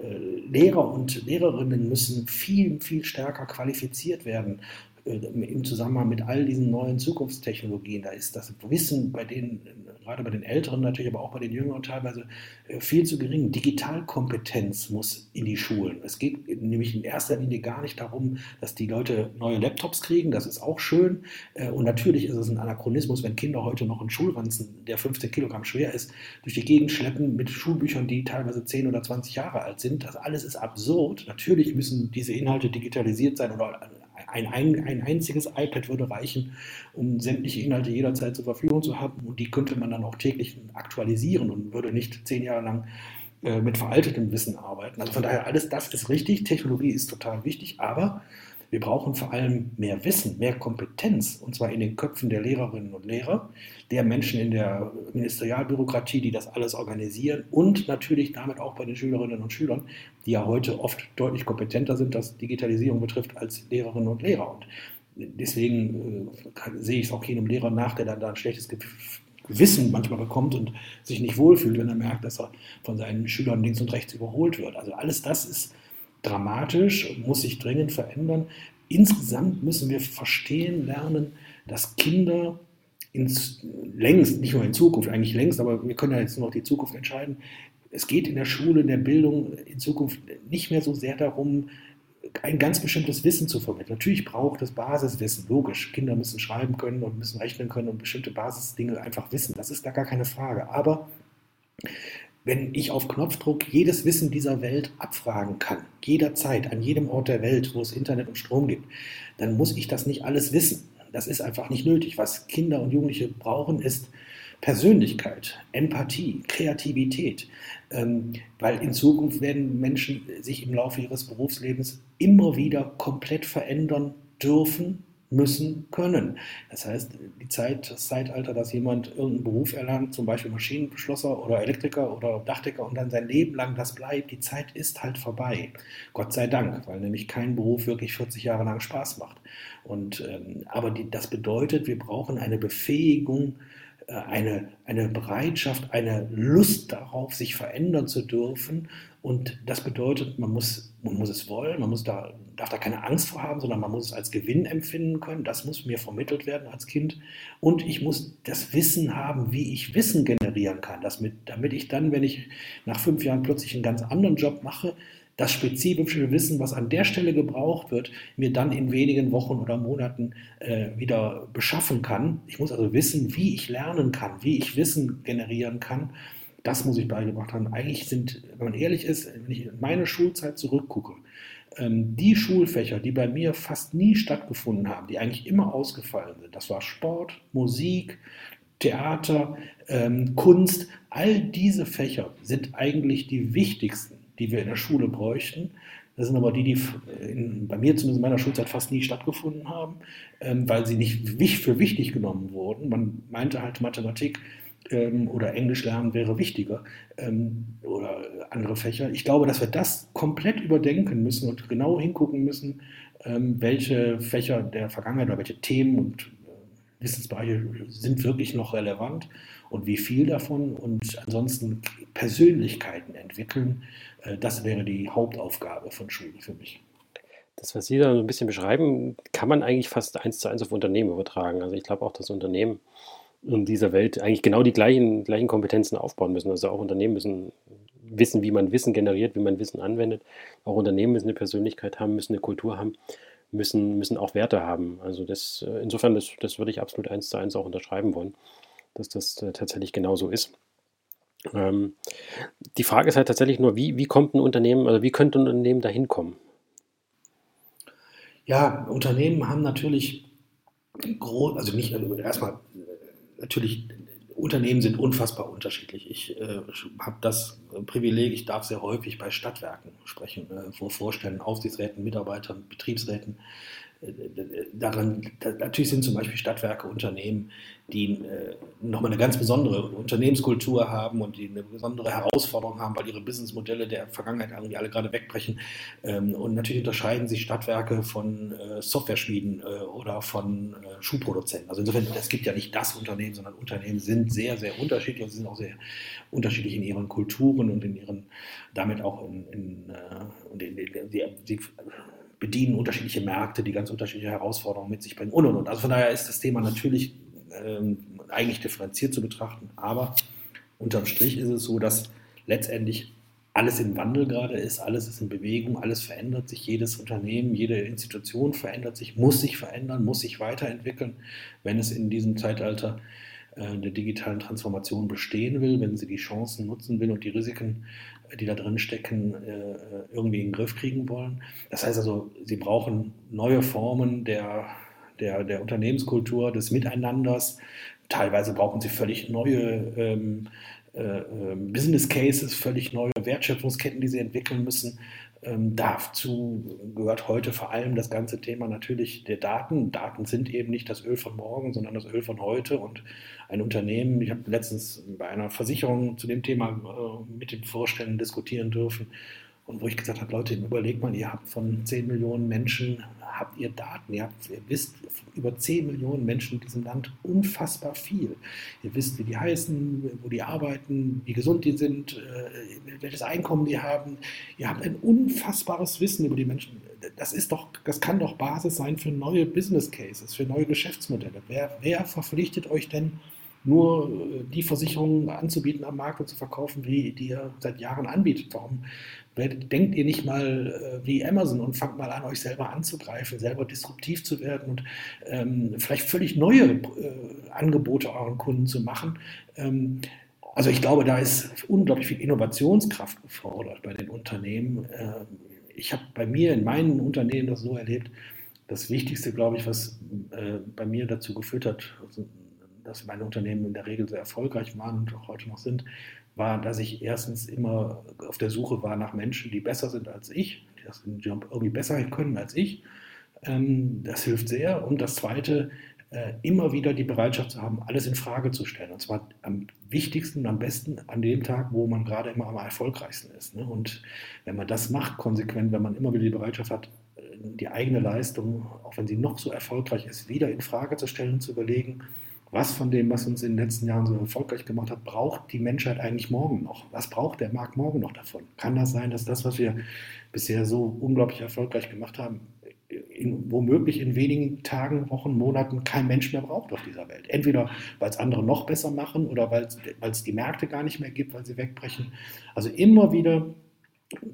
Äh, Lehrer und Lehrerinnen müssen viel, viel stärker qualifiziert werden im Zusammenhang mit all diesen neuen Zukunftstechnologien, da ist das Wissen bei denen, gerade bei den Älteren natürlich, aber auch bei den Jüngeren teilweise äh, viel zu gering. Digitalkompetenz muss in die Schulen. Es geht nämlich in erster Linie gar nicht darum, dass die Leute neue Laptops kriegen, das ist auch schön. Äh, und natürlich ist es ein Anachronismus, wenn Kinder heute noch einen Schulranzen, der 15 Kilogramm schwer ist, durch die Gegend schleppen mit Schulbüchern, die teilweise 10 oder 20 Jahre alt sind. Das alles ist absurd. Natürlich müssen diese Inhalte digitalisiert sein oder ein, ein, ein einziges iPad würde reichen, um sämtliche Inhalte jederzeit zur Verfügung zu haben. Und die könnte man dann auch täglich aktualisieren und würde nicht zehn Jahre lang äh, mit veraltetem Wissen arbeiten. Also von daher, alles das ist richtig. Technologie ist total wichtig, aber wir brauchen vor allem mehr Wissen, mehr Kompetenz, und zwar in den Köpfen der Lehrerinnen und Lehrer, der Menschen in der Ministerialbürokratie, die das alles organisieren und natürlich damit auch bei den Schülerinnen und Schülern, die ja heute oft deutlich kompetenter sind, was Digitalisierung betrifft, als Lehrerinnen und Lehrer. Und deswegen äh, sehe ich es auch keinem Lehrer nach, der dann da ein schlechtes Wissen manchmal bekommt und sich nicht wohlfühlt, wenn er merkt, dass er von seinen Schülern links und rechts überholt wird. Also alles das ist dramatisch, muss sich dringend verändern. Insgesamt müssen wir verstehen lernen, dass Kinder ins, längst, nicht nur in Zukunft, eigentlich längst, aber wir können ja jetzt nur noch die Zukunft entscheiden. Es geht in der Schule, in der Bildung in Zukunft nicht mehr so sehr darum, ein ganz bestimmtes Wissen zu vermitteln. Natürlich braucht es Basiswissen, logisch. Kinder müssen schreiben können und müssen rechnen können und bestimmte Basisdinge einfach wissen. Das ist da gar keine Frage. Aber wenn ich auf Knopfdruck jedes Wissen dieser Welt abfragen kann, jederzeit, an jedem Ort der Welt, wo es Internet und Strom gibt, dann muss ich das nicht alles wissen. Das ist einfach nicht nötig. Was Kinder und Jugendliche brauchen, ist Persönlichkeit, Empathie, Kreativität, ähm, weil in Zukunft werden Menschen sich im Laufe ihres Berufslebens immer wieder komplett verändern dürfen, müssen, können. Das heißt, die Zeit, das Zeitalter, dass jemand irgendeinen Beruf erlernt, zum Beispiel Maschinenbeschlosser oder Elektriker oder Dachdecker und dann sein Leben lang das bleibt, die Zeit ist halt vorbei. Gott sei Dank, weil nämlich kein Beruf wirklich 40 Jahre lang Spaß macht. Und, ähm, aber die, das bedeutet, wir brauchen eine Befähigung, äh, eine, eine Bereitschaft, eine Lust darauf, sich verändern zu dürfen. Und das bedeutet, man muss, man muss es wollen, man muss da, darf da keine Angst vor haben, sondern man muss es als Gewinn empfinden können. Das muss mir vermittelt werden als Kind. Und ich muss das Wissen haben, wie ich Wissen generieren kann, mit, damit ich dann, wenn ich nach fünf Jahren plötzlich einen ganz anderen Job mache, das spezifische Wissen, was an der Stelle gebraucht wird, mir dann in wenigen Wochen oder Monaten äh, wieder beschaffen kann. Ich muss also wissen, wie ich lernen kann, wie ich Wissen generieren kann. Das muss ich beigebracht haben. Eigentlich sind, wenn man ehrlich ist, wenn ich in meine Schulzeit zurückgucke, die Schulfächer, die bei mir fast nie stattgefunden haben, die eigentlich immer ausgefallen sind, das war Sport, Musik, Theater, ähm, Kunst, all diese Fächer sind eigentlich die wichtigsten die wir in der Schule bräuchten. Das sind aber die, die in, bei mir zumindest in meiner Schulzeit fast nie stattgefunden haben, ähm, weil sie nicht für wichtig genommen wurden. Man meinte halt, Mathematik ähm, oder Englisch lernen wäre wichtiger ähm, oder andere Fächer. Ich glaube, dass wir das komplett überdenken müssen und genau hingucken müssen, ähm, welche Fächer der Vergangenheit oder welche Themen und äh, Wissensbereiche sind wirklich noch relevant und wie viel davon und ansonsten Persönlichkeiten entwickeln, äh, das wäre die Hauptaufgabe von Schule für mich. Das, was Sie da so ein bisschen beschreiben, kann man eigentlich fast eins zu eins auf Unternehmen übertragen. Also ich glaube auch, dass Unternehmen in dieser Welt eigentlich genau die gleichen, gleichen Kompetenzen aufbauen müssen. Also auch Unternehmen müssen wissen, wie man Wissen generiert, wie man Wissen anwendet. Auch Unternehmen müssen eine Persönlichkeit haben, müssen eine Kultur haben, müssen, müssen auch Werte haben. Also das, äh, insofern, das, das würde ich absolut eins zu eins auch unterschreiben wollen, dass das äh, tatsächlich genauso ist. Ähm, die Frage ist halt tatsächlich nur, wie, wie kommt ein Unternehmen, also wie könnte ein Unternehmen da hinkommen? Ja, Unternehmen haben natürlich also nicht, also erstmal natürlich, Unternehmen sind unfassbar unterschiedlich. Ich äh, habe das Privileg, ich darf sehr häufig bei Stadtwerken sprechen, äh, vor Vorständen, Aufsichtsräten, Mitarbeitern, Betriebsräten daran, natürlich sind zum Beispiel Stadtwerke Unternehmen, die äh, nochmal eine ganz besondere Unternehmenskultur haben und die eine besondere Herausforderung haben, weil ihre Businessmodelle der Vergangenheit irgendwie alle gerade wegbrechen. Ähm, und natürlich unterscheiden sich Stadtwerke von äh, Software-Schmieden äh, oder von Schuhproduzenten. Also insofern, es gibt ja nicht das Unternehmen, sondern Unternehmen sind sehr, sehr unterschiedlich und sind auch sehr unterschiedlich in ihren Kulturen und in ihren, damit auch in, in, in, in die, die bedienen unterschiedliche Märkte, die ganz unterschiedliche Herausforderungen mit sich bringen und und und. Also von daher ist das Thema natürlich ähm, eigentlich differenziert zu betrachten, aber unterm Strich ist es so, dass letztendlich alles im Wandel gerade ist, alles ist in Bewegung, alles verändert sich, jedes Unternehmen, jede Institution verändert sich, muss sich verändern, muss sich weiterentwickeln, wenn es in diesem Zeitalter äh, der digitalen Transformation bestehen will, wenn sie die Chancen nutzen will und die Risiken die da drin stecken, äh, irgendwie in den Griff kriegen wollen. Das heißt also, sie brauchen neue Formen der, der, der Unternehmenskultur, des Miteinanders. Teilweise brauchen sie völlig neue ähm, äh, ähm, Business Cases, völlig neue Wertschöpfungsketten, die sie entwickeln müssen. Ähm, dazu gehört heute vor allem das ganze Thema natürlich der Daten. Daten sind eben nicht das Öl von morgen, sondern das Öl von heute. Und ein Unternehmen, ich habe letztens bei einer Versicherung zu dem Thema äh, mit den Vorständen diskutieren dürfen. Und wo ich gesagt habe, Leute, überlegt mal, ihr habt von 10 Millionen Menschen, habt ihr Daten, ihr, habt, ihr wisst über 10 Millionen Menschen in diesem Land unfassbar viel. Ihr wisst, wie die heißen, wo die arbeiten, wie gesund die sind, äh, welches Einkommen die haben. Ihr habt ein unfassbares Wissen über die Menschen. Das ist doch, das kann doch Basis sein für neue Business Cases, für neue Geschäftsmodelle. Wer, wer verpflichtet euch denn, nur äh, die Versicherungen anzubieten am Markt und zu verkaufen, wie die ihr seit Jahren anbietet. Warum denkt ihr nicht mal äh, wie Amazon und fangt mal an, euch selber anzugreifen, selber disruptiv zu werden und ähm, vielleicht völlig neue äh, Angebote euren Kunden zu machen? Ähm, also ich glaube, da ist unglaublich viel Innovationskraft gefordert bei den Unternehmen. Äh, ich habe bei mir in meinen Unternehmen das so erlebt, das Wichtigste, glaube ich, was äh, bei mir dazu geführt hat, also dass meine Unternehmen in der Regel sehr erfolgreich waren und auch heute noch sind, war, dass ich erstens immer auf der Suche war nach Menschen, die besser sind als ich, die das irgendwie besser können als ich. Ähm, das hilft sehr. Und das Zweite, äh, immer wieder die Bereitschaft zu haben, alles in Frage zu stellen. Und zwar am wichtigsten und am besten an dem Tag, wo man gerade immer am erfolgreichsten ist. Ne? Und wenn man das macht, konsequent, wenn man immer wieder die Bereitschaft hat, äh, die eigene Leistung, auch wenn sie noch so erfolgreich ist, wieder in Frage zu stellen und zu überlegen, was von dem, was uns in den letzten Jahren so erfolgreich gemacht hat, braucht die Menschheit eigentlich morgen noch? Was braucht der Markt morgen noch davon? Kann das sein, dass das, was wir bisher so unglaublich erfolgreich gemacht haben, in, womöglich in wenigen Tagen, Wochen, Monaten kein Mensch mehr braucht auf dieser Welt. Entweder weil es andere noch besser machen oder weil es die Märkte gar nicht mehr gibt, weil sie wegbrechen. Also immer wieder,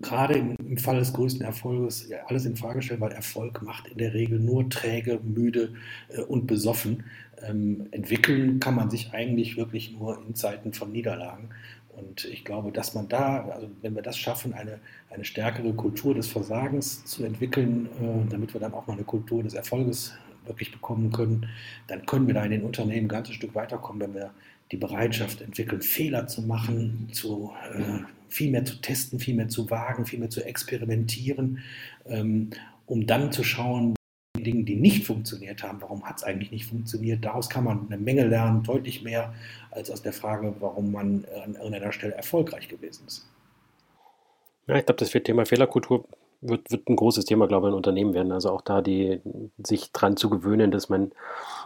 gerade im, im Fall des größten Erfolges, alles in Frage stellen, weil Erfolg macht in der Regel nur träge, müde äh, und besoffen. Ähm, entwickeln kann man sich eigentlich wirklich nur in Zeiten von Niederlagen. Und ich glaube, dass man da, also wenn wir das schaffen, eine, eine stärkere Kultur des Versagens zu entwickeln, äh, damit wir dann auch mal eine Kultur des Erfolges wirklich bekommen können, dann können wir da in den Unternehmen ein ganzes Stück weiterkommen, wenn wir die Bereitschaft entwickeln, Fehler zu machen, zu, äh, viel mehr zu testen, viel mehr zu wagen, viel mehr zu experimentieren, ähm, um dann zu schauen, Dingen, die nicht funktioniert haben, warum hat es eigentlich nicht funktioniert. Daraus kann man eine Menge lernen, deutlich mehr als aus der Frage, warum man an irgendeiner Stelle erfolgreich gewesen ist. Ja, ich glaube, das Thema Fehlerkultur wird, wird ein großes Thema, glaube ich, in Unternehmen werden. Also auch da die sich dran zu gewöhnen, dass man,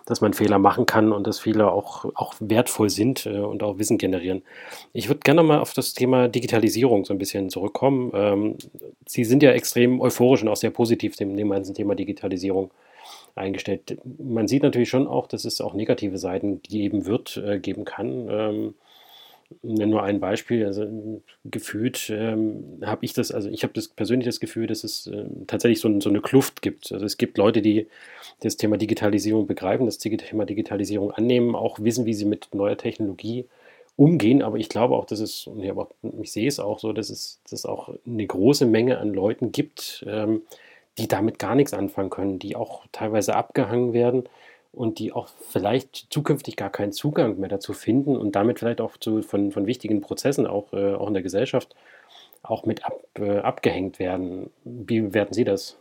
dass man Fehler machen kann und dass Fehler auch, auch wertvoll sind äh, und auch Wissen generieren. Ich würde gerne mal auf das Thema Digitalisierung so ein bisschen zurückkommen. Ähm, Sie sind ja extrem euphorisch und auch sehr positiv dem, dem ganzen Thema Digitalisierung eingestellt. Man sieht natürlich schon auch, dass es auch negative Seiten geben wird, äh, geben kann. Ähm, nenne nur ein Beispiel. Also gefühlt ähm, habe ich das, also ich habe das persönlich das Gefühl, dass es äh, tatsächlich so, so, eine Kluft gibt. Also es gibt Leute, die das Thema Digitalisierung begreifen, das Thema Digitalisierung annehmen, auch wissen, wie sie mit neuer Technologie umgehen. Aber ich glaube auch, dass es, und ich, auch, ich sehe es auch so, dass es, dass auch eine große Menge an Leuten gibt, ähm, die damit gar nichts anfangen können, die auch teilweise abgehangen werden und die auch vielleicht zukünftig gar keinen Zugang mehr dazu finden und damit vielleicht auch zu, von, von wichtigen Prozessen auch, äh, auch in der Gesellschaft auch mit ab, äh, abgehängt werden. Wie bewerten Sie das?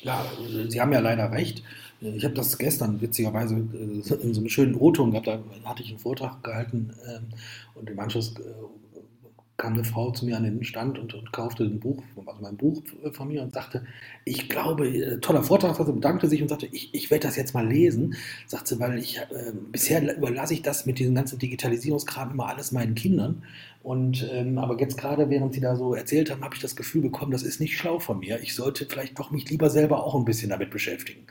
Ja, Sie haben ja leider recht. Ich habe das gestern witzigerweise äh, in so einem schönen O-Ton gehabt, da hatte ich einen Vortrag gehalten ähm, und im Anschluss äh, kam eine Frau zu mir an den Stand und, und kaufte ein Buch, also mein Buch von mir und sagte, ich glaube, äh, toller Vortrag, also bedankte sich und sagte, ich, ich werde das jetzt mal lesen. Sagte, weil ich äh, bisher überlasse ich das mit diesem ganzen Digitalisierungskram immer alles meinen Kindern. Und ähm, aber jetzt gerade, während Sie da so erzählt haben, habe ich das Gefühl bekommen, das ist nicht schlau von mir. Ich sollte vielleicht doch mich lieber selber auch ein bisschen damit beschäftigen.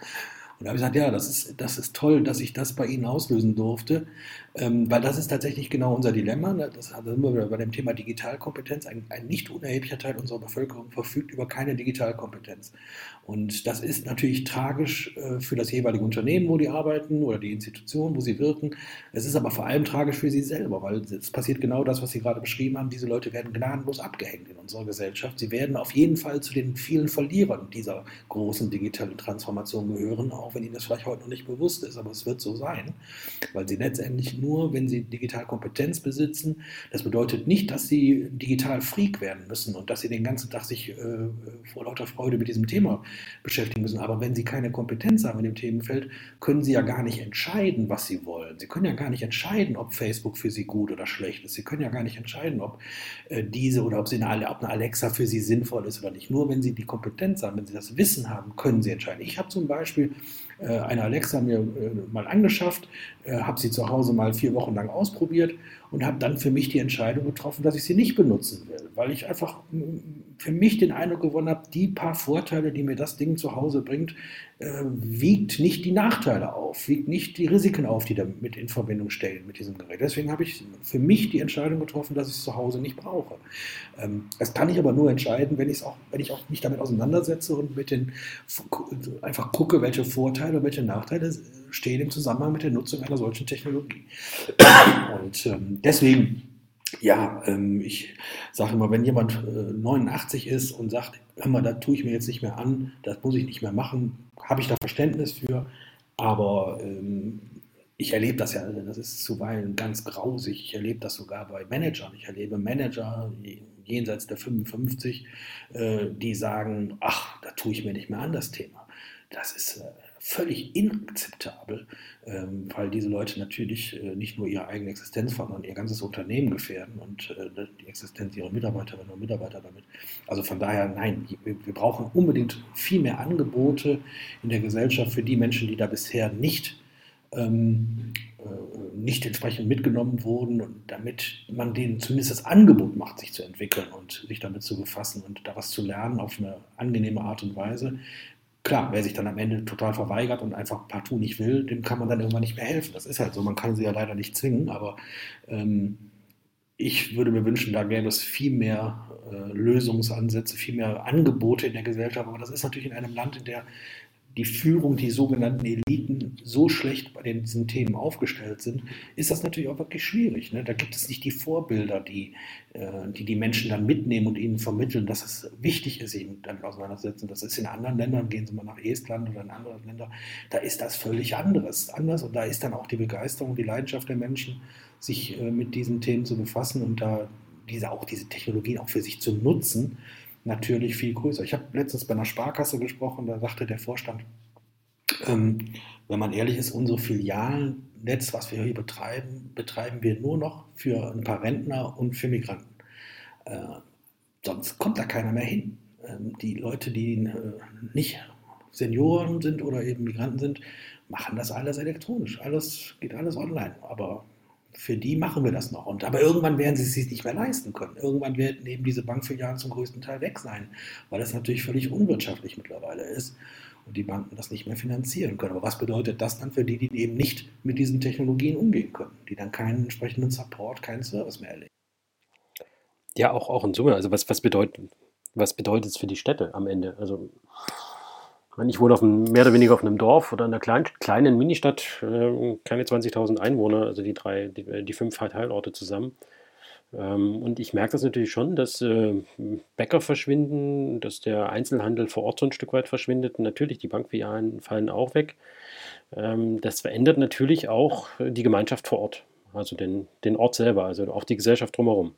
Und da habe ich gesagt, ja, das ist, das ist toll, dass ich das bei Ihnen auslösen durfte, ähm, weil das ist tatsächlich genau unser Dilemma. Ne? Das sind wir bei dem Thema Digitalkompetenz. Ein, ein, nicht unerheblicher Teil unserer Bevölkerung verfügt über keine Digitalkompetenz. Und das ist natürlich tragisch äh, für das jeweilige Unternehmen, wo die arbeiten oder die Institution, wo sie wirken. Es ist aber vor allem tragisch für sie selber, weil es passiert genau das, was Sie gerade beschrieben haben. Diese Leute werden gnadenlos abgehängt in unserer Gesellschaft. Sie werden auf jeden Fall zu den vielen Verlierern dieser großen digitalen Transformation gehören, auch wenn Ihnen das vielleicht heute noch nicht bewusst ist, aber es wird so sein, weil Sie letztendlich nur, wenn Sie digital Kompetenz besitzen, das bedeutet nicht, dass Sie digital Freak werden müssen und dass Sie den ganzen Tag sich äh, vor lauter Freude mit diesem Thema beschäftigen müssen. Aber wenn Sie keine Kompetenz haben in dem Themenfeld, können Sie ja gar nicht entscheiden, was Sie wollen. Sie können ja gar nicht entscheiden, ob Facebook für Sie gut oder schlecht ist. Sie können ja gar nicht entscheiden, ob äh, diese oder ob, Sie eine, ob eine Alexa für Sie sinnvoll ist oder nicht. Nur wenn Sie die Kompetenz haben, wenn Sie das Wissen haben, können Sie entscheiden. Ich habe zum Beispiel äh, eine Alexa mir äh, mal angeschafft, äh, habe sie zu Hause mal vier Wochen lang ausprobiert und habe dann für mich die Entscheidung getroffen, dass ich sie nicht benutzen will, weil ich einfach für mich den Eindruck gewonnen habe, die paar Vorteile, die mir das Ding zu Hause bringt, äh, wiegt nicht die Nachteile auf, wiegt nicht die Risiken auf, die damit in Verbindung stehen mit diesem Gerät. Deswegen habe ich für mich die Entscheidung getroffen, dass ich es zu Hause nicht brauche. Ähm, das kann ich aber nur entscheiden, wenn, auch, wenn ich auch mich damit auseinandersetze und mit den, einfach gucke, welche Vorteile und welche Nachteile stehen im Zusammenhang mit der Nutzung einer solchen Technologie. Und ähm, deswegen, ja, ähm, ich sage immer, wenn jemand äh, 89 ist und sagt, hör mal, da tue ich mir jetzt nicht mehr an, das muss ich nicht mehr machen, habe ich da Verständnis für. Aber ähm, ich erlebe das ja, das ist zuweilen ganz grausig. Ich erlebe das sogar bei Managern. Ich erlebe Manager jenseits der 55, äh, die sagen, ach, da tue ich mir nicht mehr an das Thema. Das ist äh, völlig inakzeptabel, ähm, weil diese Leute natürlich äh, nicht nur ihre eigene Existenz, sondern ihr ganzes Unternehmen gefährden und die Existenz ihrer Mitarbeiterinnen und Mitarbeiter damit. Also von daher, nein, wir brauchen unbedingt viel mehr Angebote in der Gesellschaft für die Menschen, die da bisher nicht ähm, nicht entsprechend mitgenommen wurden und damit man denen zumindest das Angebot macht, sich zu entwickeln und sich damit zu befassen und da was zu lernen auf eine angenehme Art und Weise. Klar, wer sich dann am Ende total verweigert und einfach partout nicht will, dem kann man dann irgendwann nicht mehr helfen. Das ist halt so, man kann sie ja leider nicht zwingen, aber ähm, ich würde mir wünschen, da gäbe es viel mehr äh, Lösungsansätze, viel mehr Angebote in der Gesellschaft. Aber das ist natürlich in einem Land, in der die Führung, die sogenannten Eliten so schlecht bei diesen Themen aufgestellt sind, ist das natürlich auch wirklich schwierig. Ne? Da gibt es nicht die Vorbilder, die, äh, die die Menschen dann mitnehmen und ihnen vermitteln, dass es wichtig ist, sich damit auseinanderzusetzen. Das ist in anderen Ländern, gehen Sie mal nach Estland oder in andere Länder, da ist das völlig anderes. anders und da ist dann auch die Begeisterung, die Leidenschaft der Menschen, sich äh, mit diesen Themen zu befassen und da diese, auch diese Technologien auch für sich zu nutzen natürlich viel größer. Ich habe letztens bei einer Sparkasse gesprochen, da sagte der Vorstand, ähm, wenn man ehrlich ist, unsere Filialnetz, was wir hier betreiben, betreiben wir nur noch für ein paar Rentner und für Migranten. Äh, sonst kommt da keiner mehr hin. Ähm, die Leute, die äh, nicht Senioren sind oder eben Migranten sind, machen das alles elektronisch. Alles geht alles online. Aber für die machen wir das noch. Und, aber irgendwann werden sie es sich nicht mehr leisten können. Irgendwann werden eben diese Bankfilialen zum größten Teil weg sein, weil das natürlich völlig unwirtschaftlich mittlerweile ist und die Banken das nicht mehr finanzieren können. Aber was bedeutet das dann für die, die eben nicht mit diesen Technologien umgehen können, die dann keinen entsprechenden Support, keinen Service mehr erleben? Ja, auch, auch in Summe. Also was, was bedeutet was bedeutet es für die Städte am Ende? Also ich wohne auf einem, mehr oder weniger auf einem Dorf oder einer kleinen, kleinen Ministadt, äh, keine 20.000 Einwohner, also die drei, die, äh, die fünf Teilorte zusammen. Ähm, und ich merke das natürlich schon, dass äh, Bäcker verschwinden, dass der Einzelhandel vor Ort so ein Stück weit verschwindet. natürlich, die Bankfilialen fallen auch weg. Ähm, das verändert natürlich auch die Gemeinschaft vor Ort, also den, den Ort selber, also auch die Gesellschaft drumherum.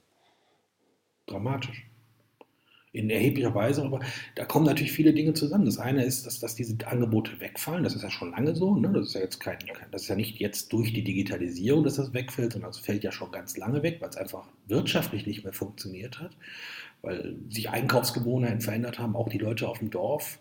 Dramatisch in erheblicher Weise, aber da kommen natürlich viele Dinge zusammen. Das eine ist, dass, dass diese Angebote wegfallen. Das ist ja schon lange so. Ne? Das ist ja jetzt kein, das ist ja nicht jetzt durch die Digitalisierung, dass das wegfällt, sondern es fällt ja schon ganz lange weg, weil es einfach wirtschaftlich nicht mehr funktioniert hat, weil sich Einkaufsgewohnheiten verändert haben. Auch die Leute auf dem Dorf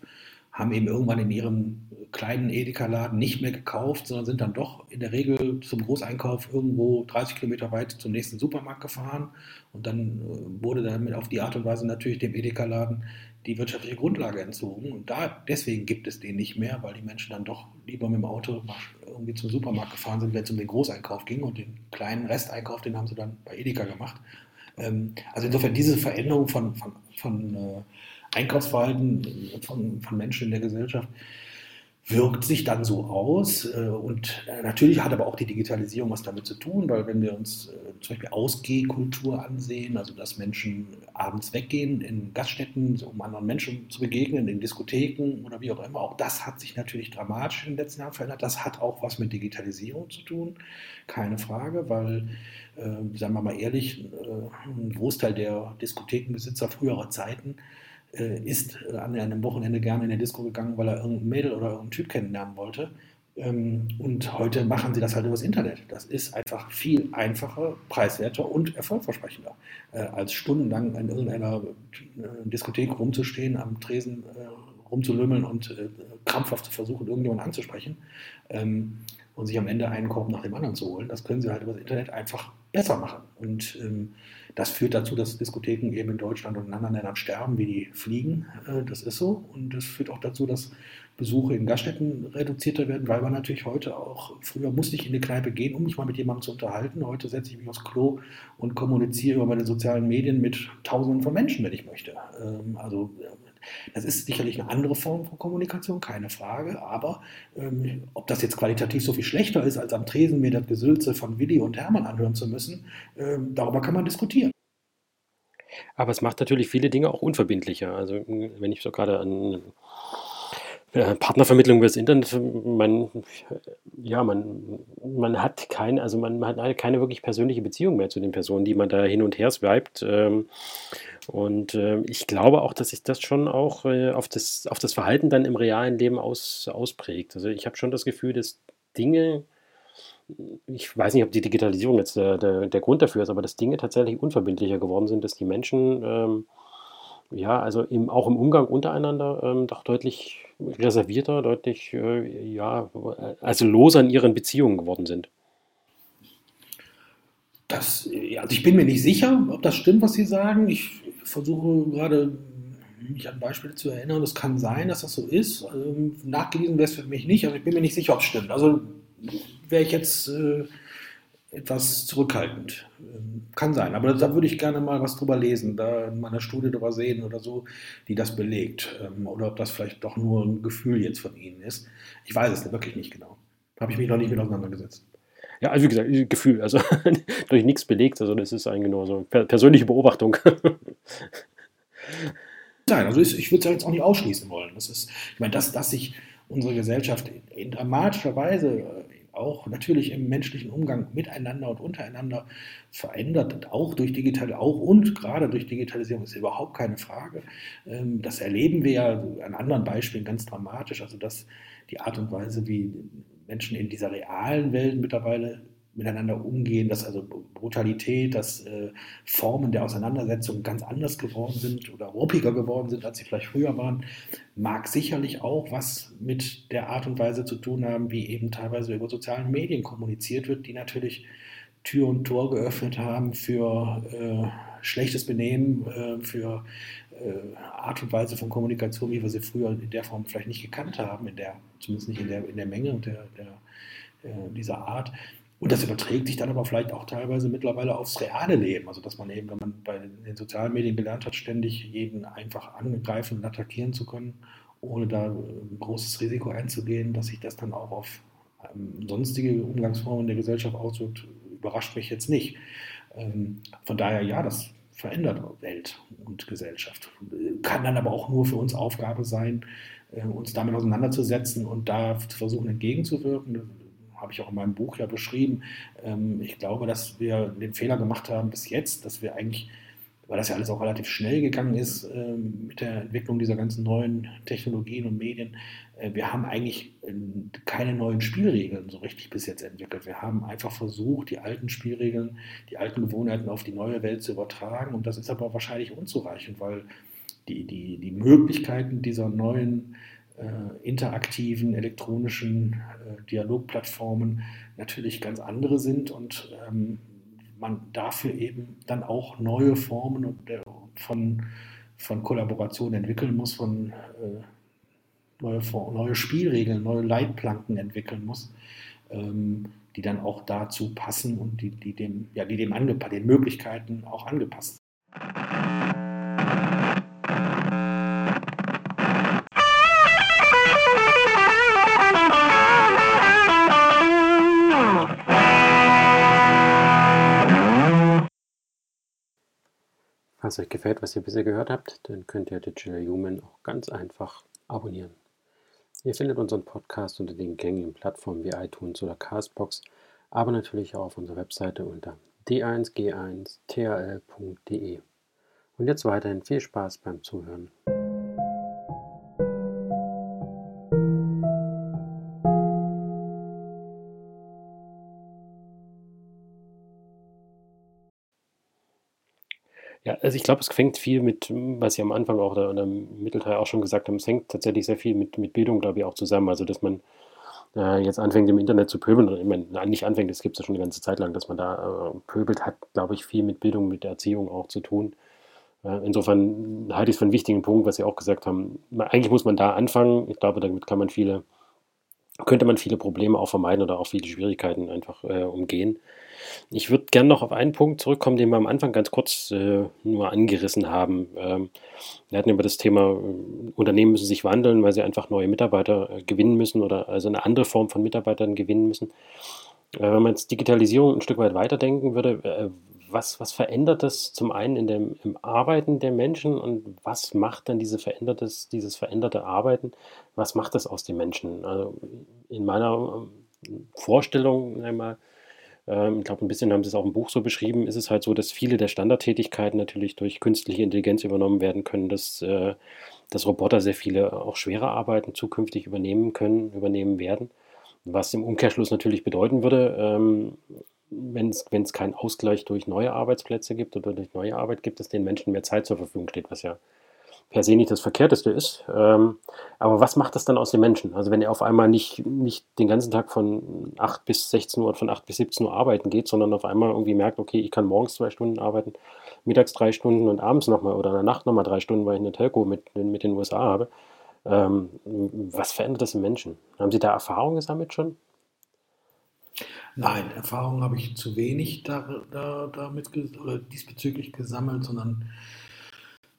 haben eben irgendwann in ihrem kleinen Edeka-Laden nicht mehr gekauft, sondern sind dann doch in der Regel zum Großeinkauf irgendwo 30 Kilometer weit zum nächsten Supermarkt gefahren. Und dann äh, wurde damit auf die Art und Weise natürlich dem Edeka-Laden die wirtschaftliche Grundlage entzogen. Und da, deswegen gibt es den nicht mehr, weil die Menschen dann doch lieber mit dem Auto irgendwie zum Supermarkt gefahren sind, wenn es um den Großeinkauf ging. Und den kleinen Resteinkauf, den haben sie dann bei Edeka gemacht. Ähm, also insofern diese Veränderung von, von, von äh, Einkaufsverhalten von, von Menschen in der Gesellschaft wirkt sich dann so aus. Äh, und äh, natürlich hat aber auch die Digitalisierung was damit zu tun, weil wenn wir uns äh, zum Beispiel Ausgehkultur ansehen, also dass Menschen abends weggehen in Gaststätten, um anderen Menschen zu begegnen, in Diskotheken oder wie auch immer, auch das hat sich natürlich dramatisch in den letzten Jahren verändert. Das hat auch was mit Digitalisierung zu tun, keine Frage, weil, sagen wir mal ehrlich, ein Großteil der Diskothekenbesitzer früherer Zeiten ist an einem Wochenende gerne in der Disco gegangen, weil er irgendein Mädel oder irgendeinen Typ kennenlernen wollte. Ähm, und heute machen sie das halt übers Internet. Das ist einfach viel einfacher, preiswerter und erfolgversprechender, äh, als stundenlang in irgendeiner äh, Diskothek rumzustehen, am Tresen rumzulümmeln und krampfhaft zu versuchen, irgendjemanden anzusprechen ähm, und sich am Ende einen Korb nach dem anderen zu holen. Das können sie halt übers Internet einfach besser machen. Und ähm, das führt dazu, dass Diskotheken eben in Deutschland und in anderen Ländern sterben, wie die Fliegen. Äh, das ist so. Und das führt auch dazu, dass Besuche in Gaststätten reduzierter werden, weil man natürlich heute auch, früher musste ich in eine Kneipe gehen, um mich mal mit jemandem zu unterhalten. Heute setze ich mich aufs Klo und kommuniziere über meine sozialen Medien mit Tausenden von Menschen, wenn ich möchte. Ähm, also das ist sicherlich eine andere Form von Kommunikation, keine Frage. Aber ähm, ob das jetzt qualitativ so viel schlechter ist, als am Tresen mir das Gesülze von Willi und Hermann anhören zu müssen, ähm, darüber kann man diskutieren. Aber es macht natürlich viele Dinge auch unverbindlicher. Also wenn ich so gerade an Partnervermittlung über das Internet, man, ja, man, man hat keine, also man, man hat keine wirklich persönliche Beziehung mehr zu den Personen, die man da hin und her swiped. Ähm, und äh, ich glaube auch, dass sich das schon auch äh, auf, das, auf das Verhalten dann im realen Leben aus, ausprägt. Also ich habe schon das Gefühl, dass Dinge, ich weiß nicht, ob die Digitalisierung jetzt der, der, der Grund dafür ist, aber dass Dinge tatsächlich unverbindlicher geworden sind, dass die Menschen ähm, ja, also im, auch im Umgang untereinander ähm, doch deutlich reservierter, deutlich, äh, ja, also loser in ihren Beziehungen geworden sind. Das, also ich bin mir nicht sicher, ob das stimmt, was Sie sagen. Ich versuche gerade mich an Beispiele zu erinnern. Es kann sein, dass das so ist. Ähm, nachgewiesen wäre es für mich nicht, aber ich bin mir nicht sicher, ob es stimmt. Also wäre ich jetzt äh, etwas zurückhaltend. Ähm, kann sein, aber da würde ich gerne mal was drüber lesen, da in meiner Studie drüber sehen oder so, die das belegt. Ähm, oder ob das vielleicht doch nur ein Gefühl jetzt von Ihnen ist. Ich weiß es wirklich nicht genau. Habe ich mich noch nicht mit auseinandergesetzt. Ja, also wie gesagt, Gefühl, also durch nichts belegt, also das ist eigentlich nur so persönliche Beobachtung. Nein, also ich, ich würde es jetzt auch nicht ausschließen wollen. Das ist, ich meine, dass, dass sich unsere Gesellschaft in dramatischer Weise äh, auch natürlich im menschlichen Umgang miteinander und untereinander verändert, auch durch Digital, auch und gerade durch Digitalisierung ist überhaupt keine Frage. Ähm, das erleben wir ja an anderen Beispielen ganz dramatisch, also dass die Art und Weise, wie Menschen in dieser realen Welt mittlerweile miteinander umgehen, dass also Brutalität, dass äh, Formen der Auseinandersetzung ganz anders geworden sind oder ruppiger geworden sind, als sie vielleicht früher waren, mag sicherlich auch was mit der Art und Weise zu tun haben, wie eben teilweise über soziale Medien kommuniziert wird, die natürlich Tür und Tor geöffnet haben für äh, schlechtes Benehmen, äh, für Art und Weise von Kommunikation, wie wir sie früher in der Form vielleicht nicht gekannt haben, in der, zumindest nicht in der, in der Menge und der, der äh, dieser Art. Und das überträgt sich dann aber vielleicht auch teilweise mittlerweile aufs reale Leben. Also dass man eben, wenn man bei den sozialen Medien gelernt hat, ständig jeden einfach angreifen und attackieren zu können, ohne da ein großes Risiko einzugehen, dass sich das dann auch auf ähm, sonstige Umgangsformen der Gesellschaft auswirkt, überrascht mich jetzt nicht. Ähm, von daher, ja, das verändert Welt und Gesellschaft. Kann dann aber auch nur für uns Aufgabe sein, äh, uns damit auseinanderzusetzen und da zu versuchen entgegenzuwirken habe ich auch in meinem Buch ja beschrieben. Ähm, ich glaube, dass wir den Fehler gemacht haben bis jetzt, dass wir eigentlich, weil das ja alles auch relativ schnell gegangen ist ähm, mit der Entwicklung dieser ganzen neuen Technologien und Medien, äh, wir haben eigentlich äh, keine neuen Spielregeln so richtig bis jetzt entwickelt. Wir haben einfach versucht, die alten Spielregeln, die alten Gewohnheiten auf die neue Welt zu übertragen. Und das ist aber wahrscheinlich unzureichend, weil die, die, die Möglichkeiten dieser neuen äh, interaktiven elektronischen äh, Dialogplattformen natürlich ganz andere sind. Und ähm, man dafür eben dann auch neue Formen von, von Kollaboration entwickeln muss, von äh, neue, neue Spielregeln, neue Leitplanken entwickeln muss, ähm, die dann auch dazu passen und die, die dem, ja, die dem den Möglichkeiten auch angepasst sind. Falls euch gefällt, was ihr bisher gehört habt, dann könnt ihr Digital Human auch ganz einfach abonnieren. Ihr findet unseren Podcast unter den gängigen Plattformen wie iTunes oder Castbox, aber natürlich auch auf unserer Webseite unter d1g1thl.de. Und jetzt weiterhin viel Spaß beim Zuhören. Also ich glaube, es fängt viel mit, was Sie am Anfang auch oder, im Mittelteil auch schon gesagt haben, es hängt tatsächlich sehr viel mit, mit Bildung, glaube ich, auch zusammen. Also, dass man äh, jetzt anfängt, im Internet zu pöbeln, oder ich meine, nicht anfängt, das gibt es ja schon eine ganze Zeit lang, dass man da äh, pöbelt, hat, glaube ich, viel mit Bildung, mit Erziehung auch zu tun. Äh, insofern halte ich es für einen wichtigen Punkt, was Sie auch gesagt haben. Eigentlich muss man da anfangen. Ich glaube, damit kann man viele, könnte man viele Probleme auch vermeiden oder auch viele Schwierigkeiten einfach äh, umgehen. Ich würde gerne noch auf einen Punkt zurückkommen, den wir am Anfang ganz kurz äh, nur angerissen haben. Ähm, wir hatten über das Thema, äh, Unternehmen müssen sich wandeln, weil sie einfach neue Mitarbeiter äh, gewinnen müssen oder also eine andere Form von Mitarbeitern gewinnen müssen. Äh, wenn man jetzt Digitalisierung ein Stück weit weiterdenken würde, äh, was, was verändert das zum einen in dem, im Arbeiten der Menschen und was macht dann diese verändertes, dieses veränderte Arbeiten, was macht das aus den Menschen? Also in meiner ähm, Vorstellung einmal, ähm, ich glaube, ein bisschen haben sie es auch im Buch so beschrieben, ist es halt so, dass viele der Standardtätigkeiten natürlich durch künstliche Intelligenz übernommen werden können, dass, äh, dass Roboter sehr viele auch schwere Arbeiten zukünftig übernehmen können, übernehmen werden. Was im Umkehrschluss natürlich bedeuten würde, ähm, wenn es keinen Ausgleich durch neue Arbeitsplätze gibt oder durch neue Arbeit gibt, dass den Menschen mehr Zeit zur Verfügung steht, was ja per se nicht das Verkehrteste ist. Ähm, aber was macht das dann aus den Menschen? Also wenn er auf einmal nicht, nicht den ganzen Tag von 8 bis 16 Uhr oder von 8 bis 17 Uhr arbeiten geht, sondern auf einmal irgendwie merkt, okay, ich kann morgens zwei Stunden arbeiten, mittags drei Stunden und abends nochmal oder in der Nacht nochmal drei Stunden, weil ich eine Telco mit, mit den USA habe. Ähm, was verändert das im Menschen? Haben Sie da Erfahrung gesammelt schon? Nein, Erfahrung habe ich zu wenig da, da, damit oder diesbezüglich gesammelt, sondern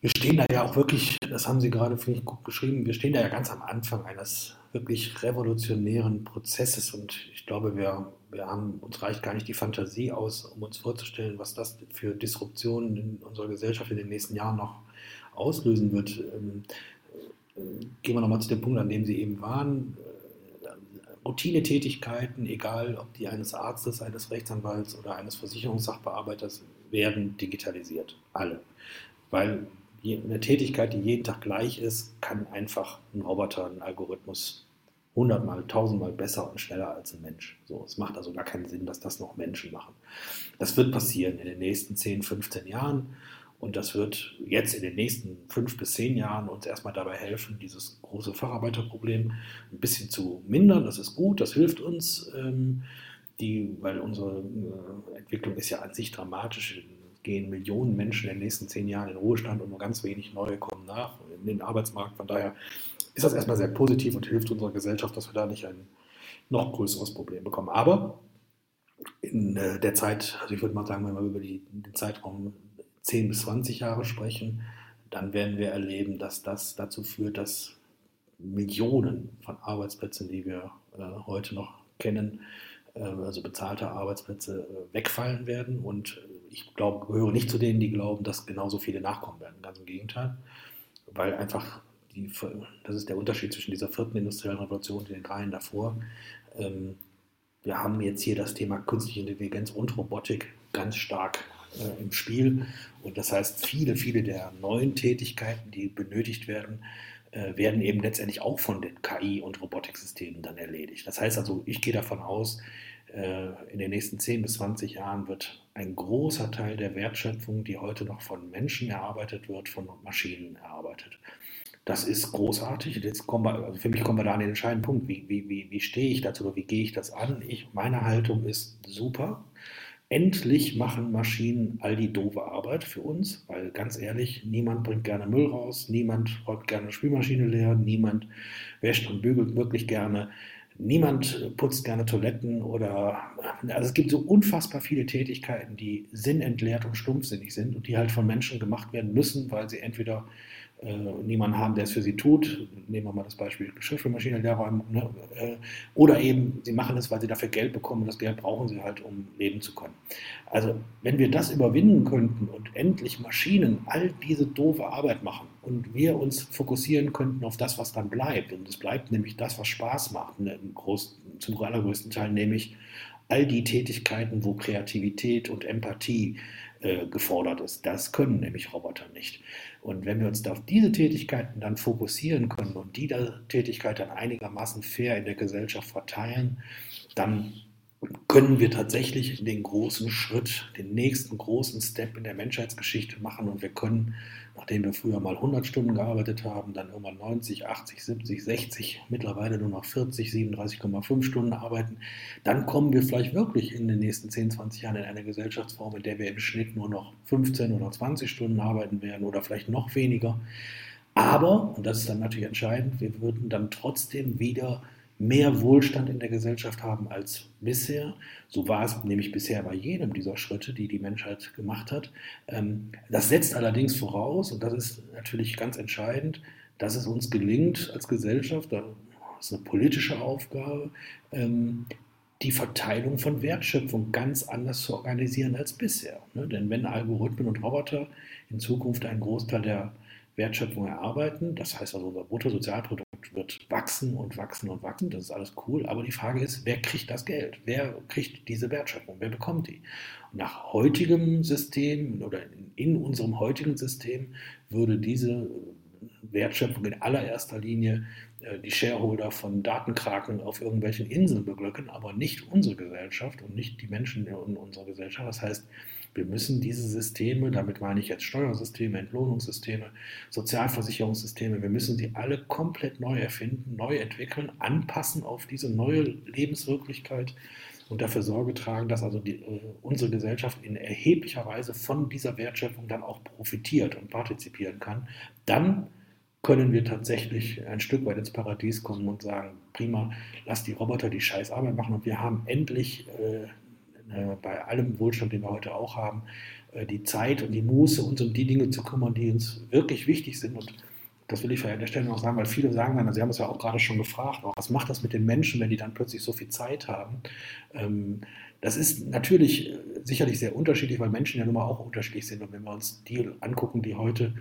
wir stehen da ja auch wirklich, das haben Sie gerade, finde ich, gut beschrieben, wir stehen da ja ganz am Anfang eines wirklich revolutionären Prozesses und ich glaube, wir, wir haben, uns reicht gar nicht die Fantasie aus, um uns vorzustellen, was das für Disruptionen in unserer Gesellschaft in den nächsten Jahren noch auslösen wird. Ähm, äh, gehen wir nochmal zu dem Punkt, an dem Sie eben waren. Routinetätigkeiten, egal ob die eines Arztes, eines Rechtsanwalts oder eines Versicherungssachbearbeiters, werden digitalisiert. Alle. Weil eine Tätigkeit, die jeden Tag gleich ist, kann einfach ein Roboter, ein Algorithmus hundertmal, tausendmal besser und schneller als ein Mensch. So, es macht also gar keinen Sinn, dass das noch Menschen machen. Das wird passieren in den nächsten 10, 15 Jahren und das wird jetzt in den nächsten fünf bis zehn Jahren uns erstmal dabei helfen, dieses große Facharbeiterproblem ein bisschen zu mindern. Das ist gut, das hilft uns, ähm, die, weil unsere äh, Entwicklung ist ja an sich dramatisch gehen Millionen Menschen in den nächsten zehn Jahren in Ruhestand und nur ganz wenig neue kommen nach in den Arbeitsmarkt. Von daher ist das erstmal sehr positiv und hilft unserer Gesellschaft, dass wir da nicht ein noch größeres Problem bekommen. Aber in äh, der Zeit, also ich würde mal sagen, wenn wir über die, den Zeitraum 10 bis 20 Jahre sprechen, dann werden wir erleben, dass das dazu führt, dass Millionen von Arbeitsplätzen, die wir äh, heute noch kennen, äh, also bezahlte Arbeitsplätze, äh, wegfallen werden. Und ich glaube, gehöre nicht zu denen, die glauben, dass genauso viele nachkommen werden. Ganz im Gegenteil, weil einfach die, das ist der Unterschied zwischen dieser vierten industriellen Revolution und den dreien davor. Ähm, wir haben jetzt hier das Thema künstliche Intelligenz und Robotik ganz stark äh, im Spiel. Und das heißt, viele, viele der neuen Tätigkeiten, die benötigt werden, äh, werden eben letztendlich auch von den KI- und Robotiksystemen dann erledigt. Das heißt also, ich gehe davon aus, äh, in den nächsten 10 bis 20 Jahren wird ein großer Teil der Wertschöpfung, die heute noch von Menschen erarbeitet wird, von Maschinen erarbeitet. Das ist großartig. Jetzt kommen wir, also für mich kommen wir da an den entscheidenden Punkt. Wie, wie, wie, wie stehe ich dazu oder wie gehe ich das an? Ich, meine Haltung ist super. Endlich machen Maschinen all die doofe Arbeit für uns, weil ganz ehrlich, niemand bringt gerne Müll raus, niemand räumt gerne Spülmaschine leer, niemand wäscht und bügelt wirklich gerne. Niemand putzt gerne Toiletten oder also es gibt so unfassbar viele Tätigkeiten, die sinnentleert und stumpfsinnig sind und die halt von Menschen gemacht werden müssen, weil sie entweder äh, niemanden haben, der es für sie tut. Nehmen wir mal das Beispiel Geschirrspülmaschine leer räumen. Ne? Äh, oder eben, sie machen es, weil sie dafür Geld bekommen und das Geld brauchen sie halt, um leben zu können. Also, wenn wir das überwinden könnten und endlich Maschinen all diese doofe Arbeit machen und wir uns fokussieren könnten auf das, was dann bleibt, und es bleibt nämlich das, was Spaß macht, ne, groß, zum allergrößten Teil, nämlich all die Tätigkeiten, wo Kreativität und Empathie äh, gefordert ist. Das können nämlich Roboter nicht. Und wenn wir uns auf diese Tätigkeiten dann fokussieren können und die Tätigkeit dann einigermaßen fair in der Gesellschaft verteilen, dann können wir tatsächlich den großen Schritt, den nächsten großen Step in der Menschheitsgeschichte machen und wir können nachdem wir früher mal 100 Stunden gearbeitet haben, dann irgendwann 90, 80, 70, 60, mittlerweile nur noch 40, 37,5 Stunden arbeiten, dann kommen wir vielleicht wirklich in den nächsten 10, 20 Jahren in eine Gesellschaftsform, in der wir im Schnitt nur noch 15 oder 20 Stunden arbeiten werden oder vielleicht noch weniger. Aber, und das ist dann natürlich entscheidend, wir würden dann trotzdem wieder mehr Wohlstand in der Gesellschaft haben als bisher. So war es nämlich bisher bei jedem dieser Schritte, die die Menschheit gemacht hat. Ähm, das setzt allerdings voraus, und das ist natürlich ganz entscheidend, dass es uns gelingt als Gesellschaft, das ist eine politische Aufgabe, ähm, die Verteilung von Wertschöpfung ganz anders zu organisieren als bisher. Ne? Denn wenn Algorithmen und Roboter in Zukunft einen Großteil der Wertschöpfung erarbeiten, das heißt also unser Bruttosozialprodukt wird wachsen und wachsen und wachsen, das ist alles cool, aber die Frage ist, wer kriegt das Geld? Wer kriegt diese Wertschöpfung? Wer bekommt die? Und nach heutigem System oder in unserem heutigen System würde diese Wertschöpfung in allererster Linie äh, die Shareholder von Datenkraken auf irgendwelchen Inseln beglücken, aber nicht unsere Gesellschaft und nicht die Menschen in unserer Gesellschaft. Das heißt, wir müssen diese Systeme, damit meine ich jetzt Steuersysteme, Entlohnungssysteme, Sozialversicherungssysteme, wir müssen sie alle komplett neu erfinden, neu entwickeln, anpassen auf diese neue Lebenswirklichkeit und dafür Sorge tragen, dass also die, äh, unsere Gesellschaft in erheblicher Weise von dieser Wertschöpfung dann auch profitiert und partizipieren kann. Dann können wir tatsächlich ein Stück weit ins Paradies kommen und sagen, prima, lass die Roboter die Scheißarbeit machen und wir haben endlich äh, bei allem Wohlstand, den wir heute auch haben, äh, die Zeit und die Muße, uns um die Dinge zu kümmern, die uns wirklich wichtig sind. Und das will ich an der Stelle noch sagen, weil viele sagen dann, Sie haben es ja auch gerade schon gefragt, was macht das mit den Menschen, wenn die dann plötzlich so viel Zeit haben? Ähm, das ist natürlich äh, sicherlich sehr unterschiedlich, weil Menschen ja nun mal auch unterschiedlich sind. Und wenn wir uns die angucken, die heute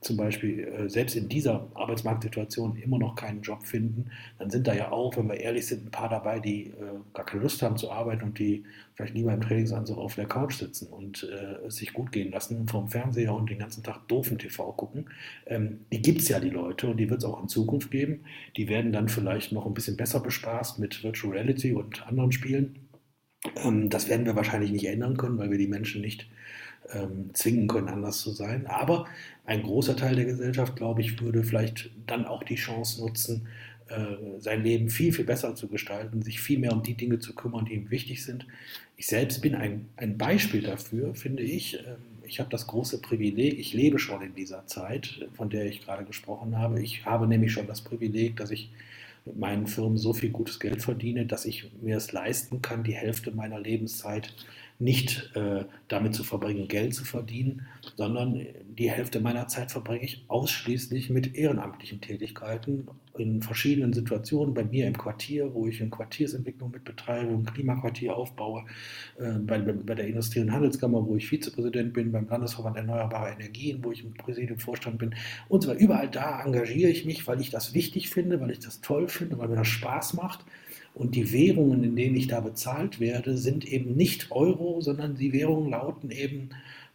zum Beispiel äh, selbst in dieser Arbeitsmarktsituation immer noch keinen Job finden, dann sind da ja auch, wenn wir ehrlich sind, ein paar dabei, die gar keine Lust haben zu arbeiten und die vielleicht lieber im Trainingsanzug auf der Couch sitzen und äh, sich gut gehen lassen vom Fernseher und den ganzen Tag doofen TV gucken. Ähm, die gibt es ja, die Leute, und die wird es auch in Zukunft geben. Die werden dann vielleicht noch ein bisschen besser bespaßt mit Virtual Reality und anderen Spielen. Ähm, das werden wir wahrscheinlich nicht ändern können, weil wir die Menschen nicht ähm, zwingen können, anders zu sein. Aber ein großer Teil der Gesellschaft, glaube ich, würde vielleicht dann auch die Chance nutzen, sein Leben viel, viel besser zu gestalten, sich viel mehr um die Dinge zu kümmern, die ihm wichtig sind. Ich selbst bin ein, ein Beispiel dafür, finde ich. Ähm, ich habe das große Privileg, ich lebe schon in dieser Zeit, von der ich gerade gesprochen habe. Ich habe nämlich schon das Privileg, dass ich mit meinen Firmen so viel gutes Geld verdiene, dass ich mir es leisten kann, die Hälfte meiner Lebenszeit nicht äh, damit zu verbringen, Geld zu verdienen, sondern die Hälfte meiner Zeit verbringe ich ausschließlich mit ehrenamtlichen Tätigkeiten in verschiedenen Situationen. Bei mir im Quartier, wo ich eine Quartiersentwicklung mit betreibe, ein Klimaquartier aufbaue, äh, bei, bei, der Industrie- und Handelskammer, wo ich Vizepräsident bin, beim Landesverband Erneuerbare Energien, wo ich im Präsidiumvorstand bin und so weiter. Überall da engagiere ich mich, weil ich das wichtig finde, weil ich das toll finde, weil mir das Spaß macht. Und die Währungen, in denen ich da bezahlt werde, sind eben nicht Euro, sondern die Währungen lauten eben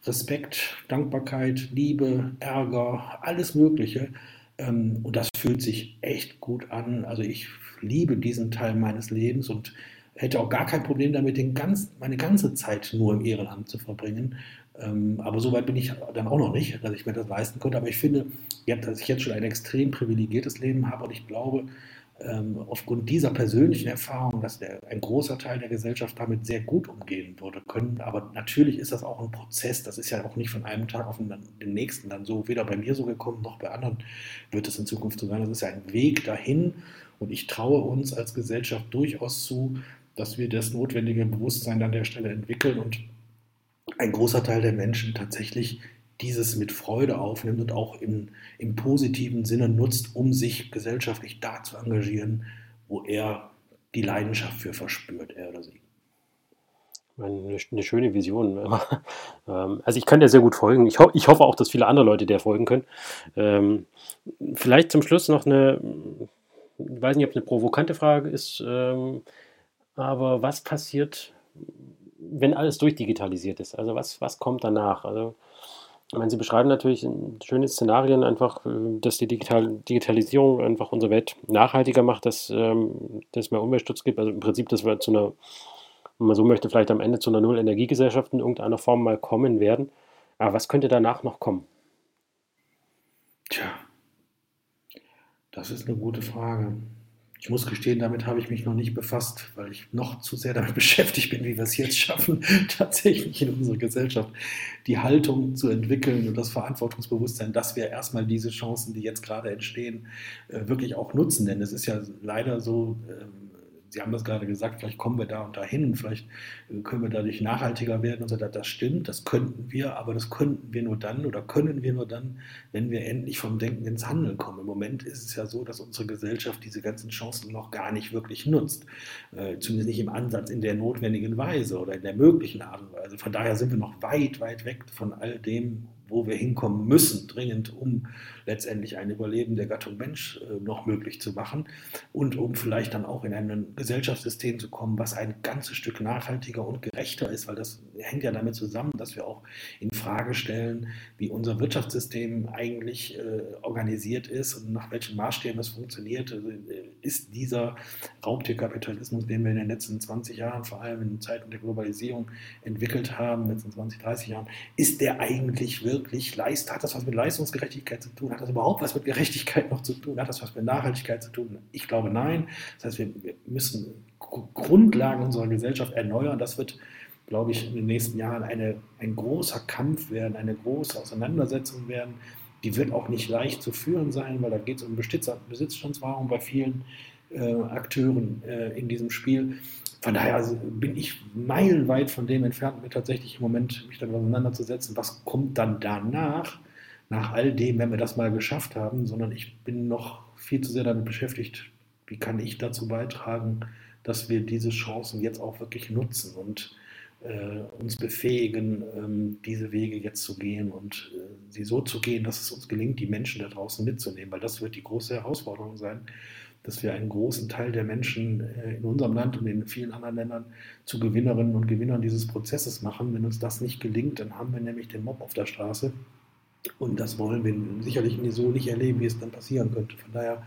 Respekt, Dankbarkeit, Liebe, Ärger, alles Mögliche. Ähm, und das fühlt sich echt gut an. Also ich liebe diesen Teil meines Lebens und hätte auch gar kein Problem damit, den ganz, meine ganze Zeit nur im Ehrenamt zu verbringen. Ähm, aber so weit bin ich dann auch noch nicht, dass ich mir das leisten könnte. Aber ich finde, dass ich jetzt schon ein extrem privilegiertes Leben habe und ich glaube, ähm, aufgrund dieser persönlichen Erfahrung, dass der, ein großer Teil der Gesellschaft damit sehr gut umgehen würde können. Aber natürlich ist das auch ein Prozess. Das ist ja auch nicht von einem Tag auf den nächsten dann so, weder bei mir so gekommen, noch bei anderen wird es in Zukunft so sein. Das ist ja ein Weg dahin. Und ich traue uns als Gesellschaft durchaus zu, dass wir das notwendige Bewusstsein an der Stelle entwickeln und ein großer Teil der Menschen tatsächlich dieses mit Freude aufnimmt und auch im, im positiven Sinne nutzt, um sich gesellschaftlich da zu engagieren, wo er die Leidenschaft für verspürt, er oder sie. Eine, schöne Vision. Ähm, also ich kann dir sehr gut folgen. Ich, ho ich, hoffe auch, dass viele andere Leute dir folgen können. Ähm, vielleicht zum Schluss noch eine, ich weiß nicht, ob es eine provokante Frage ist, ähm, aber was passiert, wenn alles durchdigitalisiert ist? Also was, was kommt danach? Also ich meine, Sie beschreiben natürlich schöne Szenarien, einfach, äh, dass die Digital Digitalisierung einfach unsere Welt nachhaltiger macht, dass ähm, es mehr Umweltschutz gibt. Also im Prinzip, dass wir zu einer, wenn man so möchte, vielleicht am Ende zu einer Null-Energiegesellschaft in irgendeiner Form mal kommen werden. Aber was könnte danach noch kommen? Tja, das ist eine gute Frage. Ich muss gestehen, damit habe ich mich noch nicht befasst, weil ich noch zu sehr damit beschäftigt bin, wie wir es jetzt schaffen, tatsächlich in unserer Gesellschaft die Haltung zu entwickeln und das Verantwortungsbewusstsein, dass wir erstmal diese Chancen, die jetzt gerade entstehen, äh, wirklich auch nutzen. Denn es ist ja leider so, ähm, Sie haben das gerade gesagt, vielleicht kommen wir da und dahin, vielleicht äh, können wir dadurch nachhaltiger werden und so. Das stimmt, das könnten wir, aber das könnten wir nur dann oder können wir nur dann, wenn wir endlich vom Denken ins Handeln kommen. Im Moment ist es ja so, dass unsere Gesellschaft diese ganzen Chancen noch gar nicht wirklich nutzt. Äh, zumindest nicht im Ansatz, in der notwendigen Weise oder in der möglichen Art und Weise. Von daher sind wir noch weit, weit weg von all dem, wo wir hinkommen müssen, dringend, um letztendlich ein Überleben der Gattung Mensch äh, noch möglich zu machen und um vielleicht dann auch in ein Gesellschaftssystem zu kommen, was ein ganzes Stück nachhaltiger und gerechter ist, weil das hängt ja damit zusammen, dass wir auch in Frage stellen, wie unser Wirtschaftssystem eigentlich äh, organisiert ist und nach welchen Maßstäben es funktioniert. Also, äh, ist dieser Raubtierkapitalismus, den wir in den letzten 20 Jahren, vor allem in Zeiten der Globalisierung entwickelt haben, letzten 20, 30 Jahren, ist der eigentlich wirklich leist, hat das was mit Leistungsgerechtigkeit zu tun? Hat das überhaupt was mit Gerechtigkeit noch zu tun? Hat das was mit Nachhaltigkeit zu tun? Ich glaube nein. Das heißt, wir, wir müssen Grundlagen unserer Gesellschaft erneuern. Das wird, glaube ich, in den nächsten Jahren eine, ein großer Kampf werden, eine große Auseinandersetzung werden. Die wird auch nicht leicht zu führen sein, weil da geht es um Besitzstandswahrung bei vielen äh, Akteuren äh, in diesem Spiel. Von daher also bin ich meilenweit von dem entfernt, mir tatsächlich im Moment mich damit auseinanderzusetzen, was kommt dann danach, nach all dem, wenn wir das mal geschafft haben, sondern ich bin noch viel zu sehr damit beschäftigt, wie kann ich dazu beitragen, dass wir diese Chancen jetzt auch wirklich nutzen und äh, uns befähigen, ähm, diese Wege jetzt zu gehen und äh, sie so zu gehen, dass es uns gelingt, die Menschen da draußen mitzunehmen, weil das wird die große Herausforderung sein, dass wir einen großen Teil der Menschen äh, in unserem Land und in vielen anderen Ländern zu Gewinnerinnen und Gewinnern dieses Prozesses machen. Wenn uns das nicht gelingt, dann haben wir nämlich den Mob auf der Straße. Und das wollen wir sicherlich so nicht erleben, wie es dann passieren könnte. Von daher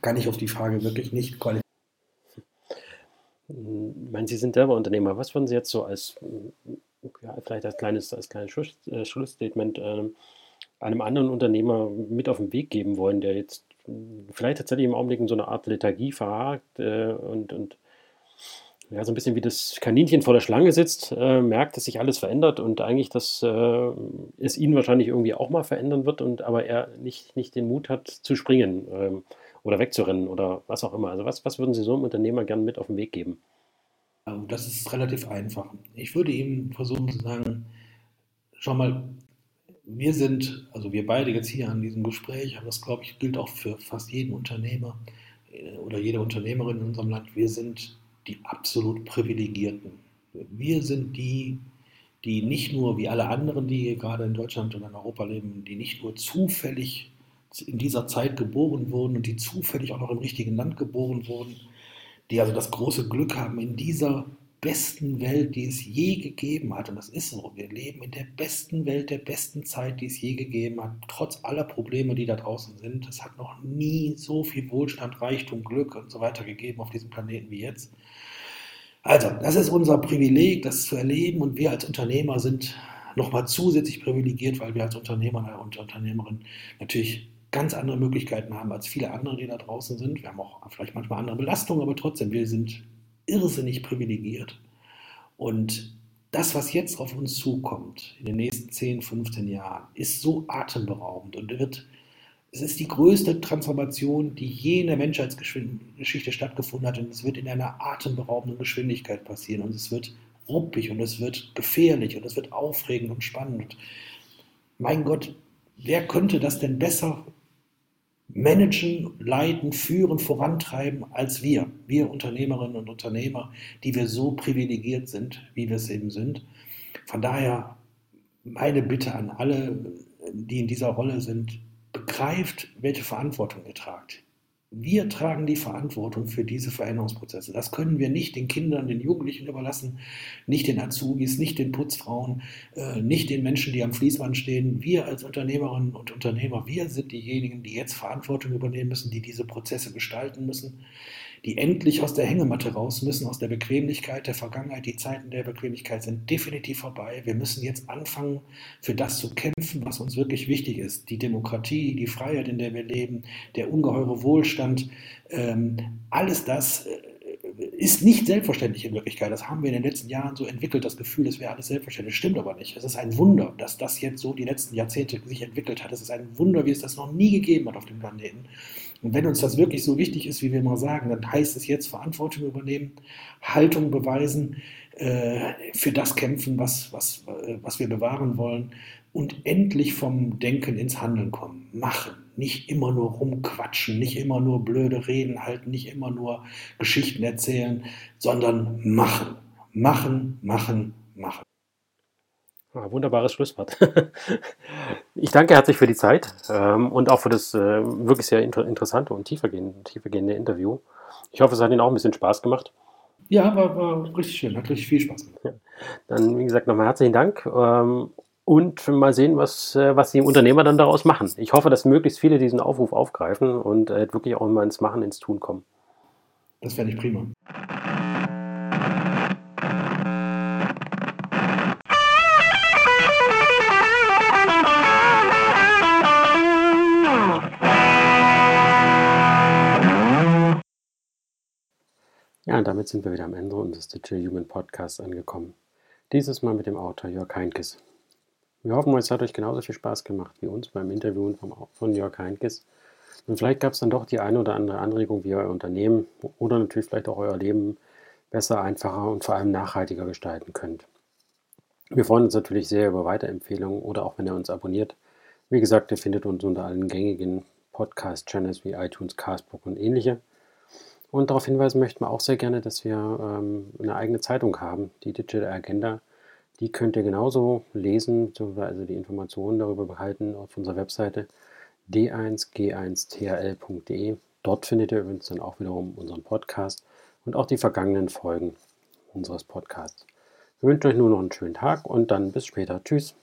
kann ich auf die Frage wirklich nicht qualifizieren. Ich meine, Sie sind selber Unternehmer. Was würden Sie jetzt so als, ja, vielleicht als kleines, als kleines äh, Schlussstatement äh, einem anderen Unternehmer mit auf den Weg geben wollen, der jetzt vielleicht tatsächlich im Augenblick in so einer Art Lethargie verhakt äh, und, und ja, so ein bisschen wie das Kaninchen vor der Schlange sitzt, äh, merkt, dass sich alles verändert und eigentlich, dass äh, es ihn wahrscheinlich irgendwie auch mal verändern wird und aber er nicht, nicht den Mut hat zu springen ähm, oder wegzurennen oder was auch immer. Also was, was würden Sie so einem Unternehmer gerne mit auf den Weg geben? Also das ist relativ einfach. Ich würde ihm versuchen zu sagen, schau mal, wir sind, also wir beide jetzt hier an diesem Gespräch, aber das glaube ich gilt auch für fast jeden Unternehmer äh, oder jede Unternehmerin in unserem Land, wir sind die absolut Privilegierten. Wir sind die, die nicht nur wie alle anderen, die hier gerade in Deutschland und in Europa leben, die nicht nur zufällig in dieser Zeit geboren wurden und die zufällig auch noch im richtigen Land geboren wurden, die also das große Glück haben, in dieser besten Welt, die es je gegeben hat. Und das ist so. Wir leben in der besten Welt, der besten Zeit, die es je gegeben hat. Trotz aller Probleme, die da draußen sind. Es hat noch nie so viel Wohlstand, Reichtum, Glück und so weiter gegeben auf diesem Planeten wie jetzt. Also, das ist unser Privileg, das zu erleben. Und wir als Unternehmer sind nochmal zusätzlich privilegiert, weil wir als Unternehmer und Unternehmerin natürlich ganz andere Möglichkeiten haben als viele andere, die da draußen sind. Wir haben auch vielleicht manchmal andere Belastungen, aber trotzdem, wir sind irrsinnig privilegiert. Und das, was jetzt auf uns zukommt, in den nächsten 10, 15 Jahren, ist so atemberaubend und wird, es ist die größte Transformation, die je in der Menschheitsgeschichte stattgefunden hat und es wird in einer atemberaubenden Geschwindigkeit passieren und es wird ruppig und es wird gefährlich und es wird aufregend und spannend. Mein Gott, wer könnte das denn besser managen, leiten, führen, vorantreiben als wir, wir Unternehmerinnen und Unternehmer, die wir so privilegiert sind, wie wir es eben sind. Von daher meine Bitte an alle, die in dieser Rolle sind, begreift, welche Verantwortung ihr tragt. Wir tragen die Verantwortung für diese Veränderungsprozesse. Das können wir nicht den Kindern, den Jugendlichen überlassen, nicht den Azubis, nicht den Putzfrauen, äh, nicht den Menschen, die am Fließband stehen. Wir als Unternehmerinnen und Unternehmer, wir sind diejenigen, die jetzt Verantwortung übernehmen müssen, die diese Prozesse gestalten müssen die endlich aus der Hängematte raus müssen, aus der Bequemlichkeit der Vergangenheit. Die Zeiten der Bequemlichkeit sind definitiv vorbei. Wir müssen jetzt anfangen, für das zu kämpfen, was uns wirklich wichtig ist. Die Demokratie, die Freiheit, in der wir leben, der ungeheure Wohlstand, ähm, alles das äh, ist nicht selbstverständlich in Wirklichkeit. Das haben wir in den letzten Jahren so entwickelt, das Gefühl, es wäre alles selbstverständlich. Stimmt aber nicht. Es ist ein Wunder, dass das jetzt so die letzten Jahrzehnte sich entwickelt hat. Es ist ein Wunder, wie es das noch nie gegeben hat auf dem Planeten. Und wenn uns das wirklich so wichtig ist, wie wir mal sagen, dann heißt es jetzt Verantwortung übernehmen, Haltung beweisen, äh, für das kämpfen, was, was, äh, was wir bewahren wollen und endlich vom Denken ins Handeln kommen. Machen. Nicht immer nur rumquatschen, nicht immer nur blöde Reden halten, nicht immer nur Geschichten erzählen, sondern machen. Machen, machen, machen. Ah, wunderbares Schlusswort. ich danke herzlich für die Zeit ähm, und auch für das äh, wirklich sehr inter interessante und tiefergehende, tiefergehende Interview. Ich hoffe, es hat Ihnen auch ein bisschen Spaß gemacht. Ja, war, war richtig schön, hat richtig viel Spaß gemacht. Ja. Dann, wie gesagt, nochmal herzlichen Dank ähm, und mal sehen, was, äh, was die Unternehmer dann daraus machen. Ich hoffe, dass möglichst viele diesen Aufruf aufgreifen und äh, wirklich auch mal ins Machen, ins Tun kommen. Das fände ich prima. Ja, und damit sind wir wieder am Ende unseres Digital Human Podcasts angekommen. Dieses Mal mit dem Autor Jörg Heinkes. Wir hoffen, es hat euch genauso viel Spaß gemacht wie uns beim Interviewen von Jörg Heinkes. Und vielleicht gab es dann doch die eine oder andere Anregung, wie ihr euer Unternehmen oder natürlich vielleicht auch euer Leben besser, einfacher und vor allem nachhaltiger gestalten könnt. Wir freuen uns natürlich sehr über Weiterempfehlungen oder auch wenn ihr uns abonniert. Wie gesagt, ihr findet uns unter allen gängigen Podcast-Channels wie iTunes, Castbook und ähnliche. Und darauf hinweisen möchten wir auch sehr gerne, dass wir ähm, eine eigene Zeitung haben, die Digital Agenda. Die könnt ihr genauso lesen, also die Informationen darüber behalten auf unserer Webseite d1g1thl.de. Dort findet ihr übrigens dann auch wiederum unseren Podcast und auch die vergangenen Folgen unseres Podcasts. Wir wünschen euch nur noch einen schönen Tag und dann bis später. Tschüss.